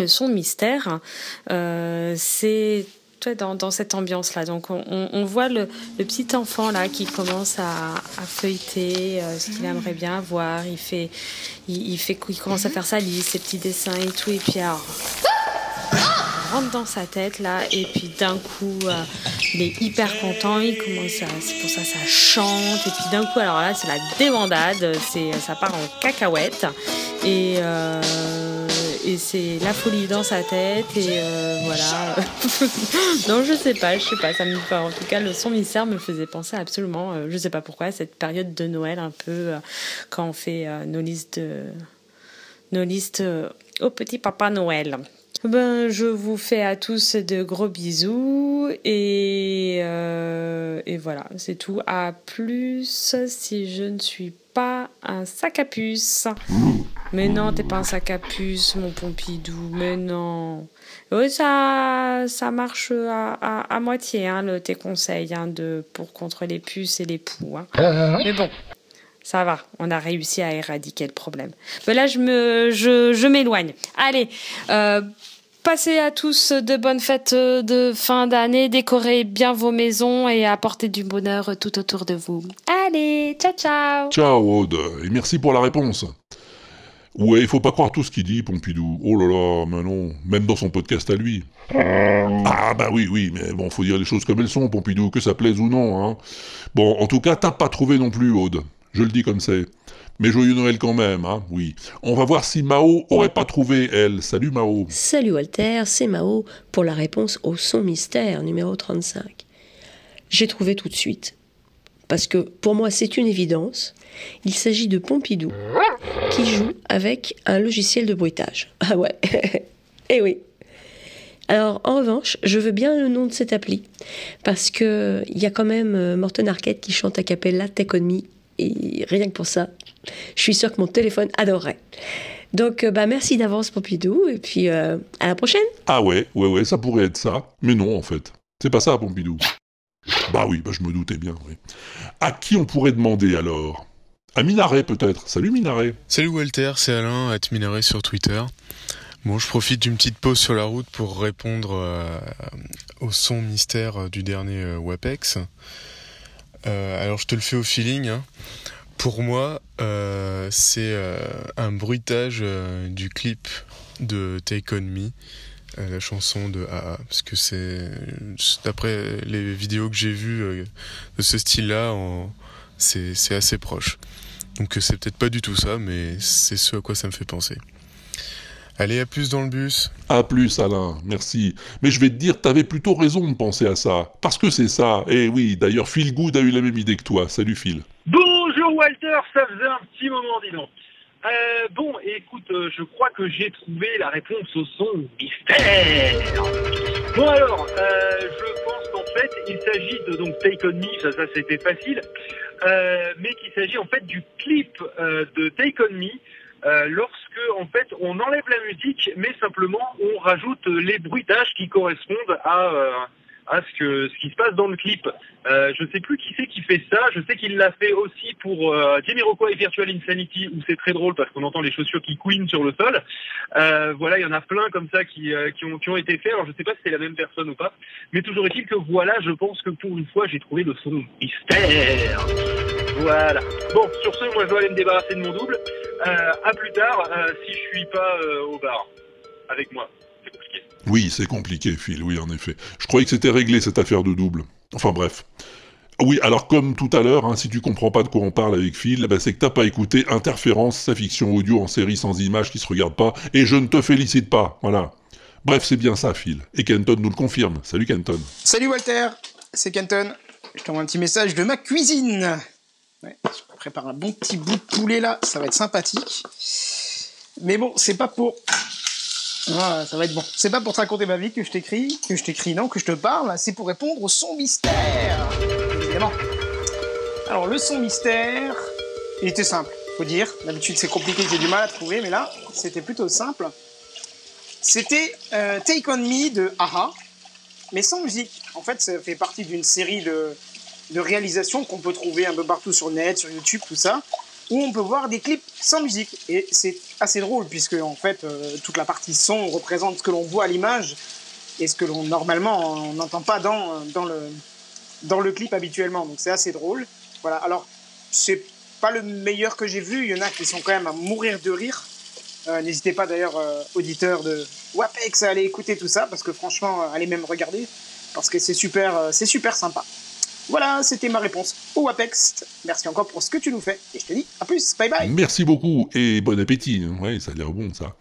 son mystère, c'est toi, dans, dans cette ambiance-là. Donc, on, on- voit le, le petit enfant là qui commence à, à feuilleter euh, ce qu'il aimerait bien avoir. Il fait, il, il fait, il commence à faire sa liste, ses petits dessins et tout. Et puis, alors, on rentre dans sa tête là. Et puis, d'un coup, euh, il est hyper content. Il commence à, c'est pour ça, ça chante. Et puis, d'un coup, alors là, c'est la débandade. C'est, ça part en cacahuète. Et euh, et c'est la folie dans sa tête et euh, voilà. (laughs) non, je sais pas, je sais pas. Ça me, enfin, en tout cas, le son mystère me faisait penser absolument, euh, je sais pas pourquoi, cette période de Noël un peu euh, quand on fait nos listes, nos listes au petit papa Noël. Ben, je vous fais à tous de gros bisous et, euh, et voilà, c'est tout. À plus si je ne suis pas un sac à puce. Mais non, t'es pas un sac à puce, mon Pompidou, mais non. Oui, ça, ça marche à, à, à moitié, hein, le, tes conseils hein, de, pour contre les puces et les poux. hein. Mais bon, ça va, on a réussi à éradiquer le problème. Mais là, je m'éloigne. Allez, euh, passez à tous de bonnes fêtes de fin d'année, décorez bien vos maisons et apportez du bonheur tout autour de vous. Allez, ciao ciao Ciao Aude, et merci pour la réponse. Ouais, il faut pas croire tout ce qu'il dit, Pompidou. Oh là là, mais non, même dans son podcast à lui. Ah bah oui, oui, mais bon, faut dire les choses comme elles sont, Pompidou, que ça plaise ou non, hein. Bon, en tout cas, t'as pas trouvé non plus, Aude. Je le dis comme c'est. Mais joyeux Noël quand même, hein, oui. On va voir si Mao aurait pas trouvé, elle. Salut Mao. Salut Walter, c'est Mao pour la réponse au son mystère numéro 35. J'ai trouvé tout de suite. Parce que pour moi c'est une évidence. Il s'agit de Pompidou qui joue avec un logiciel de bruitage. (laughs) Ah ouais, (laughs) eh oui. Alors en revanche, je veux bien le nom de cette appli parce que il y a quand même euh, Morten Arquette qui chante à cappella Take On et rien que pour ça, je suis sûre que mon téléphone adorerait. Donc euh, bah merci d'avance Pompidou et puis euh, à la prochaine. Ah ouais, ouais, ouais, ça pourrait être ça. Mais non, en fait. C'est pas ça, Pompidou. Bah oui, bah je me doutais bien, oui. À qui on pourrait demander alors? À Minaret peut-être. Salut Minaret. Salut Walter, c'est Alain, at Minaret sur Twitter. Bon, je profite d'une petite pause sur la route pour répondre euh, au son mystère du dernier euh, WAPEX. Euh, alors je te le fais au feeling. hein. Pour moi, euh, c'est euh, un bruitage du clip de Take On Me, la chanson de AA, parce que c'est d'après les vidéos que j'ai vues de ce style-là, c'est assez proche. Donc c'est peut-être pas du tout ça, mais c'est ce à quoi ça me fait penser. Allez, à plus dans le bus. À plus Alain, merci. Mais je vais te dire, t'avais plutôt raison de penser à ça. Parce que c'est ça. Et oui, d'ailleurs Phil Good a eu la même idée que toi. Salut Phil. Bonjour Walter, ça faisait un petit moment, dis donc. Euh, bon, écoute, euh, je crois que j'ai trouvé la réponse au son mystère. Bon alors, euh, je pense qu'en fait, il s'agit de donc Take On Me, ça, ça c'était facile, euh, mais qu'il s'agit en fait du clip euh, de Take On Me. Euh, lorsque en fait on enlève la musique, mais simplement on rajoute les bruitages qui correspondent à euh, à ce que ce qui se passe dans le clip. Euh, je sais plus qui c'est qui fait ça. Je sais qu'il l'a fait aussi pour euh, et Virtual Insanity où c'est très drôle parce qu'on entend les chaussures qui couinent sur le sol. Euh, voilà, il y en a plein comme ça qui, euh, qui, ont, été faits. Alors je sais pas si c'est la même personne ou pas, mais toujours est-il que voilà, je pense que pour une fois j'ai trouvé le son mystère. Voilà. Bon, sur ce, moi je dois aller me débarrasser de mon double. Euh, à plus tard, euh, si je suis pas euh, au bar avec moi. Oui, c'est compliqué Phil, oui en effet. Je croyais que c'était réglé cette affaire de double. Enfin bref. Oui, alors comme tout à l'heure, hein, si tu comprends pas de quoi on parle avec Phil, bah, c'est que t'as pas écouté Interférence, sa fiction audio en série sans images qui se regarde pas, et je ne te félicite pas, voilà. Bref, c'est bien ça, Phil. Et Kenton nous le confirme. Salut Kenton. Salut Walter, c'est Kenton. Je t'envoie un petit message de ma cuisine. Je prépare un bon petit bout de poulet là, ça va être sympathique. Mais bon, c'est pas pour. Ah, ça va être bon. C'est pas pour te raconter ma vie que je t'écris, que je t'écris, non, que je te parle, c'est pour répondre au son mystère. Évidemment. Alors, le son mystère, il était simple, faut dire. D'habitude, c'est compliqué, j'ai du mal à trouver, mais là, c'était plutôt simple. C'était euh, Take On Me de Aha, mais sans musique. En fait, ça fait partie d'une série de, de réalisations qu'on peut trouver un peu partout sur net, sur YouTube, tout ça, où on peut voir des clips sans musique. Et c'est assez drôle, puisque en fait, euh, toute la partie son représente ce que l'on voit à l'image et ce que l'on normalement on n'entend pas dans, dans, le, dans le clip habituellement. Donc c'est assez drôle. Voilà. Alors, c'est pas le meilleur que j'ai vu. Il y en a qui sont quand même à mourir de rire. Euh, N'hésitez pas d'ailleurs, euh, auditeurs de WAPEX, à aller écouter tout ça, parce que franchement, euh, allez même regarder, parce que c'est super, euh, c'est super sympa. Voilà, c'était ma réponse au WAPEX. Merci encore pour ce que tu nous fais. Et je te dis à plus. Bye bye. Merci beaucoup et bon appétit. Ouais, ça a l'air bon ça.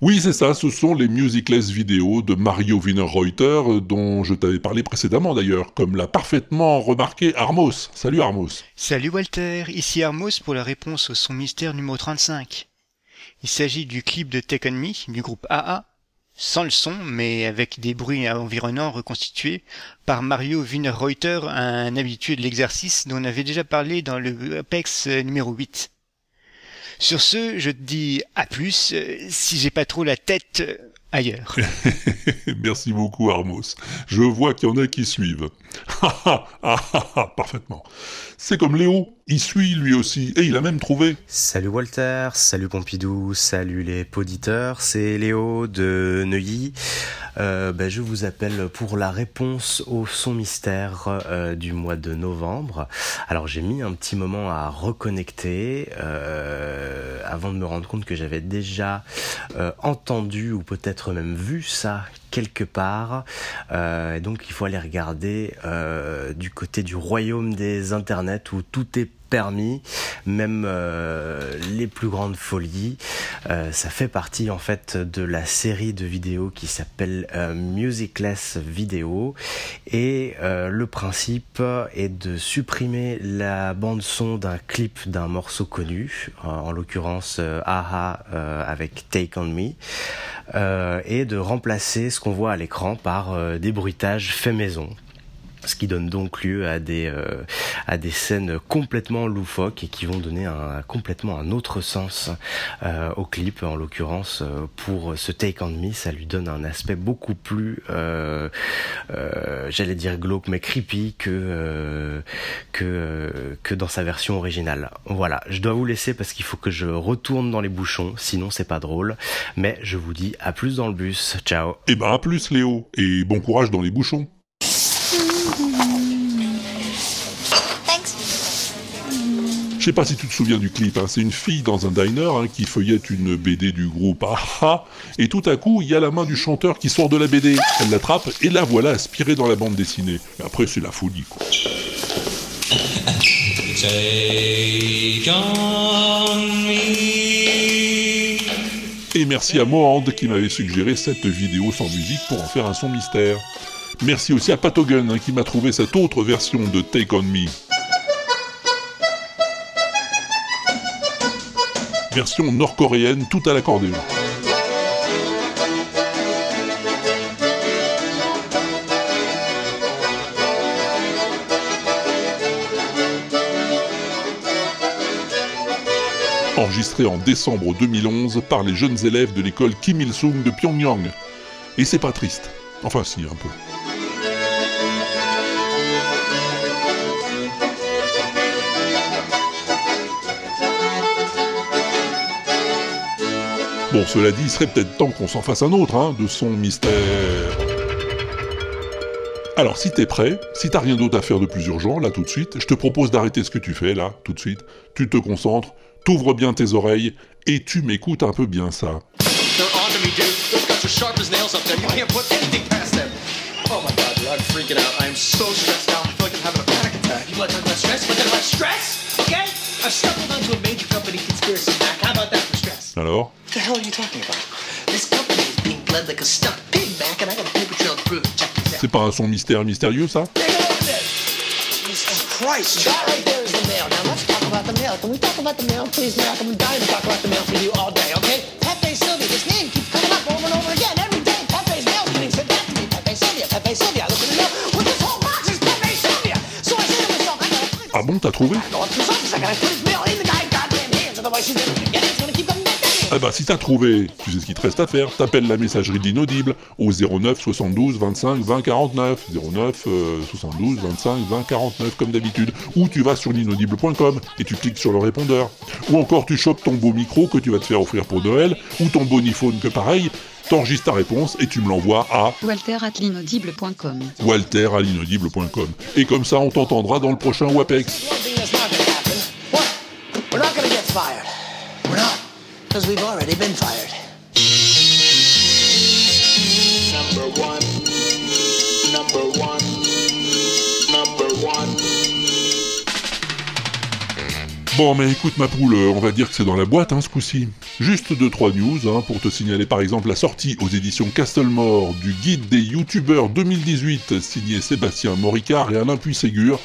Oui, c'est ça, ce sont les musicless vidéos de Mario Wiener-Reuter dont je t'avais parlé précédemment d'ailleurs, comme l'a parfaitement remarqué Armos. Salut Armos. Salut Walter, ici Armos pour la réponse au son mystère numéro 35. Il s'agit du clip de Take On Me du groupe AA, sans le son mais avec des bruits environnants reconstitués par Mario Wiener-Reuter, un habitué de l'exercice dont on avait déjà parlé dans le Apex numéro 8. Sur ce, je te dis à plus, si j'ai pas trop la tête euh, ailleurs. (laughs) Merci beaucoup Armos. Je vois qu'il y en a qui suivent. (laughs) Ah, ah, ah, ah, Parfaitement. C'est comme Léo, il suit lui aussi, et il a même trouvé. Salut Walter, salut Pompidou, salut les poditeurs, c'est Léo de Neuilly. Euh, ben, je vous appelle pour la réponse au son mystère euh, du mois de novembre. Alors j'ai mis un petit moment à reconnecter euh, avant de me rendre compte que j'avais déjà entendu ou peut-être même vu ça quelque part. Donc il faut aller regarder du côté du royaume des internets où tout est permis, même euh, les plus grandes folies. Euh, ça fait partie en fait de la série de vidéos qui s'appelle euh, Musicless Video et euh, le principe est de supprimer la bande son d'un clip d'un morceau connu, en, en l'occurrence Aha avec Take On Me, et de remplacer ce qu'on voit à l'écran par des bruitages faits maison. Ce qui donne donc lieu à des euh, à des scènes complètement loufoques et qui vont donner un complètement un autre sens euh, au clip. En l'occurrence, euh, pour ce Take on Me, ça lui donne un aspect beaucoup plus, euh, j'allais dire glauque, mais creepy que que que dans sa version originale. Voilà, je dois vous laisser parce qu'il faut que je retourne dans les bouchons, sinon c'est pas drôle. Mais je vous dis à plus dans le bus. Ciao. Eh ben à plus Léo, et bon courage dans les bouchons. Je sais pas si tu te souviens du clip, hein, c'est une fille dans un diner hein, qui feuillette une BD du groupe AHA, et tout à coup, il y a la main du chanteur qui sort de la BD. Elle l'attrape, et la voilà aspirée dans la bande dessinée. Et après, c'est la folie, quoi. Et merci à Mohand qui m'avait suggéré cette vidéo sans musique pour en faire un son mystère. Merci aussi à Patogun hein, qui m'a trouvé cette autre version de Take On Me. Version nord-coréenne tout à l'accordéon. enregistré en décembre 2011 par les jeunes élèves de l'école Kim Il-sung de Pyongyang. Et c'est pas triste. Enfin si, un peu. Bon, cela dit, il serait peut-être temps qu'on s'en fasse un autre, hein, de son mystère. Alors, si t'es prêt, si t'as rien d'autre à faire de plus urgent, là tout de suite, je te propose d'arrêter ce que tu fais, là, tout de suite. Tu te concentres, t'ouvres bien tes oreilles, et tu m'écoutes un peu bien ça. Stumbled onto a major company conspiracy. How about that? Alors What the hell are you talking about? This company is being bled like a stuck pig, Mac, and I got a paper trail to prove it. Check this out. C'est pas un son mystère mystérieux, ça Jesus Christ. That right there is the mail. Now let's talk about the mail. Can we talk about the mail, please, Mac? I'm dying to talk about the mail for you all day, okay? Pepe Sylvia. This name keeps coming up over and over again. Every day, Pepe's mail getting sent back to me. Pepe Sylvia, Pepe Sylvia. I look at the mail. What this whole box is Pepe Sylvia? So I say to myself, I gotta Ah bon, t'as trouvé go up to his office. I gotta put his mail in the guy's goddamn hands. Otherwise, he's never gonna Ah bah si t'as trouvé, tu sais ce qu'il te reste à faire, t'appelles la messagerie de l'inaudible au 09 72 25 20 49, 09 euh, 72 25 20 49 comme d'habitude, ou tu vas sur l'inaudible.com et tu cliques sur le répondeur, ou encore tu chopes ton beau micro que tu vas te faire offrir pour Noël, ou ton boniphone que pareil, t'enregistres ta réponse et tu me l'envoies à Walter at l'inaudible.com. walter à l'inaudible.com. Et comme ça on t'entendra dans le prochain WAPEX. Because we've already been fired. Number one. Number one. Number one. Bon, mais écoute ma poule, euh, on va dire que c'est dans la boîte, hein, ce coup-ci. Juste 2-3 news, hein, pour te signaler par exemple la sortie aux éditions Castlemore du guide des youtubeurs 2018, signé Sébastien Moricard et Alain Puy-Ségur,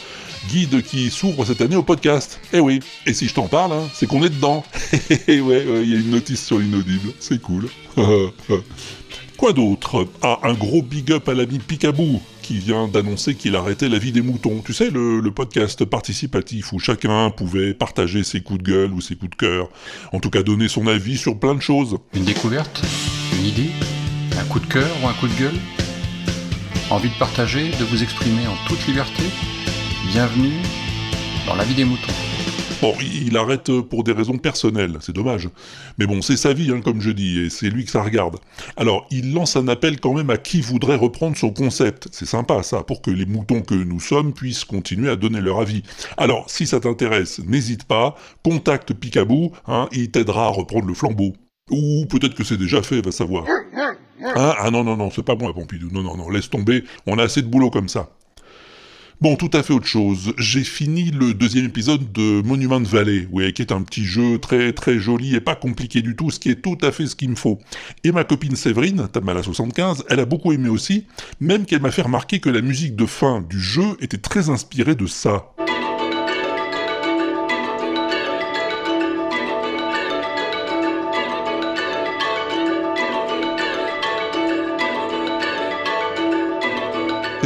guide qui s'ouvre cette année au podcast. Eh oui, et si je t'en parle, hein, c'est qu'on est dedans. (laughs) Eh ouais, ouais, il y a une notice sur l'inaudible, c'est cool. (laughs) Quoi d'autre? Ah, un gros big up à l'ami Picaboo, qui vient d'annoncer qu'il arrêtait la vie des moutons. Tu sais, le, le podcast participatif où chacun pouvait partager ses coups de gueule ou ses coups de cœur. En tout cas, donner son avis sur plein de choses. Une découverte? Une idée? Un coup de cœur ou un coup de gueule? Envie de partager, de vous exprimer en toute liberté? Bienvenue dans la vie des moutons. Bon, il arrête pour des raisons personnelles, c'est dommage. Mais bon, c'est sa vie, hein, comme je dis, et c'est lui que ça regarde. Alors, il lance un appel quand même à qui voudrait reprendre son concept. C'est sympa, ça, pour que les moutons que nous sommes puissent continuer à donner leur avis. Alors, si ça t'intéresse, n'hésite pas, contacte Picaboo, hein, il t'aidera à reprendre le flambeau. Ou peut-être que c'est déjà fait, va savoir. Ah, ah non, non, non, c'est pas moi, Pompidou. Non, non, non, laisse tomber, on a assez de boulot comme ça. Bon, tout à fait autre chose. J'ai fini le deuxième épisode de Monument Valley, oui, qui est un petit jeu très très joli et pas compliqué du tout, ce qui est tout à fait ce qu'il me faut. Et ma copine Séverine, Tamala 75, elle a beaucoup aimé aussi, même qu'elle m'a fait remarquer que la musique de fin du jeu était très inspirée de ça.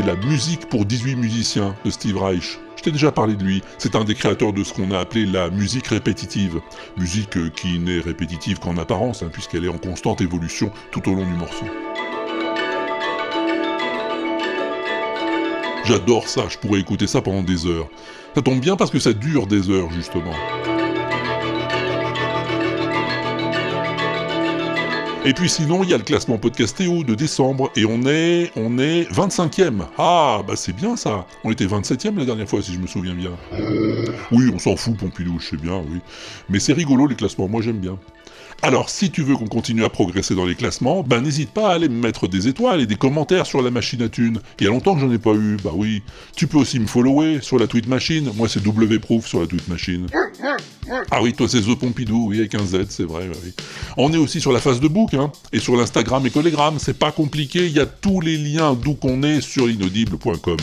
La musique pour 18 musiciens de Steve Reich. Je t'ai déjà parlé de lui, c'est un des créateurs de ce qu'on a appelé la musique répétitive. Musique qui n'est répétitive qu'en apparence, hein, puisqu'elle est en constante évolution tout au long du morceau. J'adore ça, je pourrais écouter ça pendant des heures. Ça tombe bien parce que ça dure des heures, justement. Et puis sinon, il y a le classement podcastéo de décembre, et on est, on est 25e. Ah, bah c'est bien ça. On était 27e la dernière fois, si je me souviens bien. Oui, on s'en fout, Pompidou, je sais bien, oui. Mais c'est rigolo les classements, moi j'aime bien. Alors, si tu veux qu'on continue à progresser dans les classements, ben n'hésite pas à aller me mettre des étoiles et des commentaires sur la machine à thunes. Il y a longtemps que j'en ai pas eu, bah oui. Tu peux aussi me follower sur la tweet machine. Moi, c'est wproof sur la tweet machine. Ah oui, toi, c'est The Pompidou, oui, avec un Z, c'est vrai, ouais, oui. On est aussi sur la face de book, hein, et sur l'Instagram et Collegram. C'est pas compliqué, il y a tous les liens d'où qu'on est sur l'inaudible.com.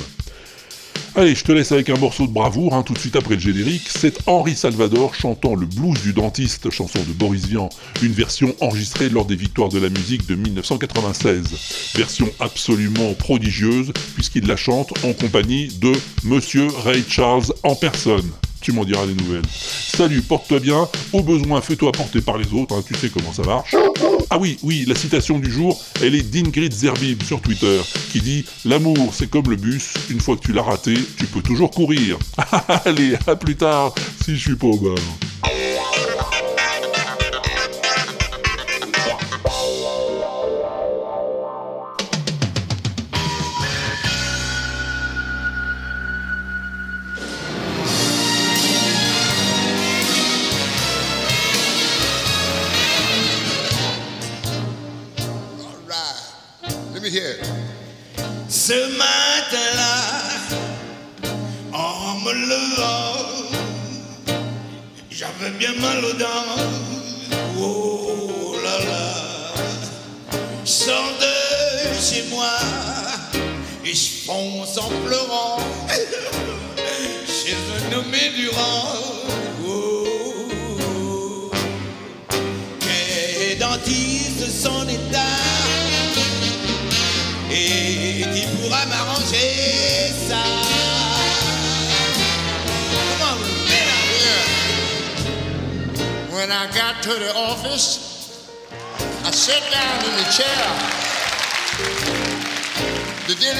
Allez, je te laisse avec un morceau de bravoure, hein, tout de suite après le générique. C'est Henri Salvador chantant le blues du dentiste, chanson de Boris Vian, une version enregistrée lors des victoires de la musique de 1996. Version absolument prodigieuse, puisqu'il la chante en compagnie de Monsieur Ray Charles en personne. Tu m'en diras des nouvelles. Salut, porte-toi bien. Au besoin, fais-toi porter par les autres, hein, tu sais comment ça marche. Ah oui, oui, la citation du jour, elle est d'Ingrid Zerbib sur Twitter, qui dit « L'amour, c'est comme le bus, une fois que tu l'as raté, tu peux toujours courir. (laughs) » Allez, à plus tard, si je suis pas au bord.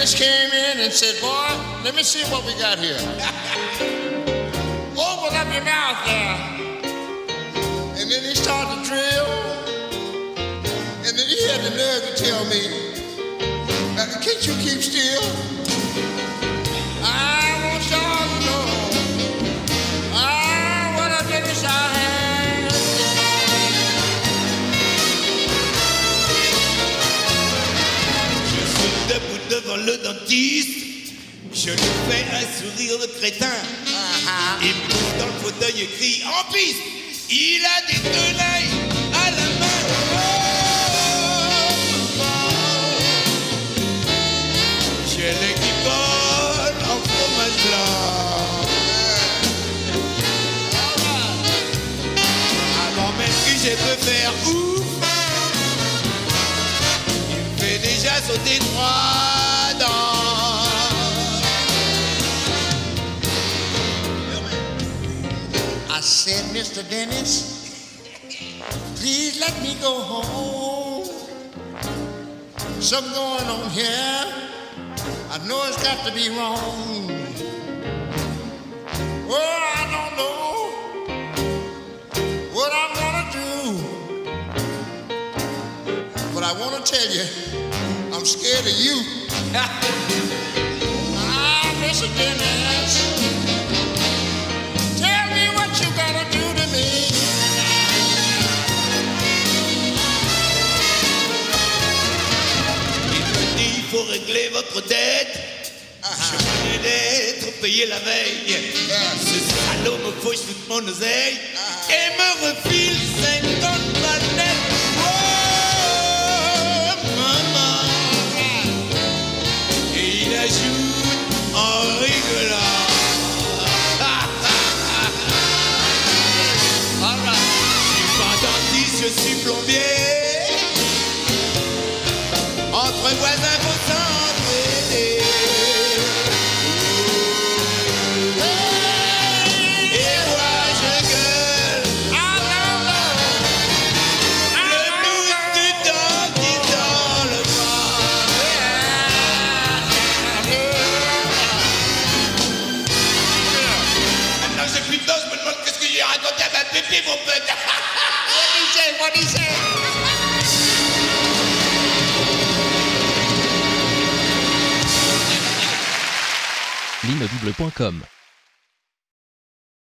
The came in and said, Boy, let me see what we got here. Open up your mouth there. And then he started to drill. And then he had the nerve to tell me, Can't you keep still? Le dentiste. Je lui fais un sourire de crétin. Il me pousse dans le fauteuil et crie en piste. Il a des tenailles Mr. Dennis, please let me go home. Something going on here. I know it's got to be wrong. Well, I don't know what I'm gonna do. But I wanna tell you, I'm scared of you. (laughs) ah, Mr. Dennis. Faut régler votre dette. Je venais d'être payé la veille. Ce salaud me fauche toute mon oseille et me refile 50 balles. Oh, maman. Et il ajoute en rigolant. (laughs) Je suis plombier. Entre voisins, L'inaudible.com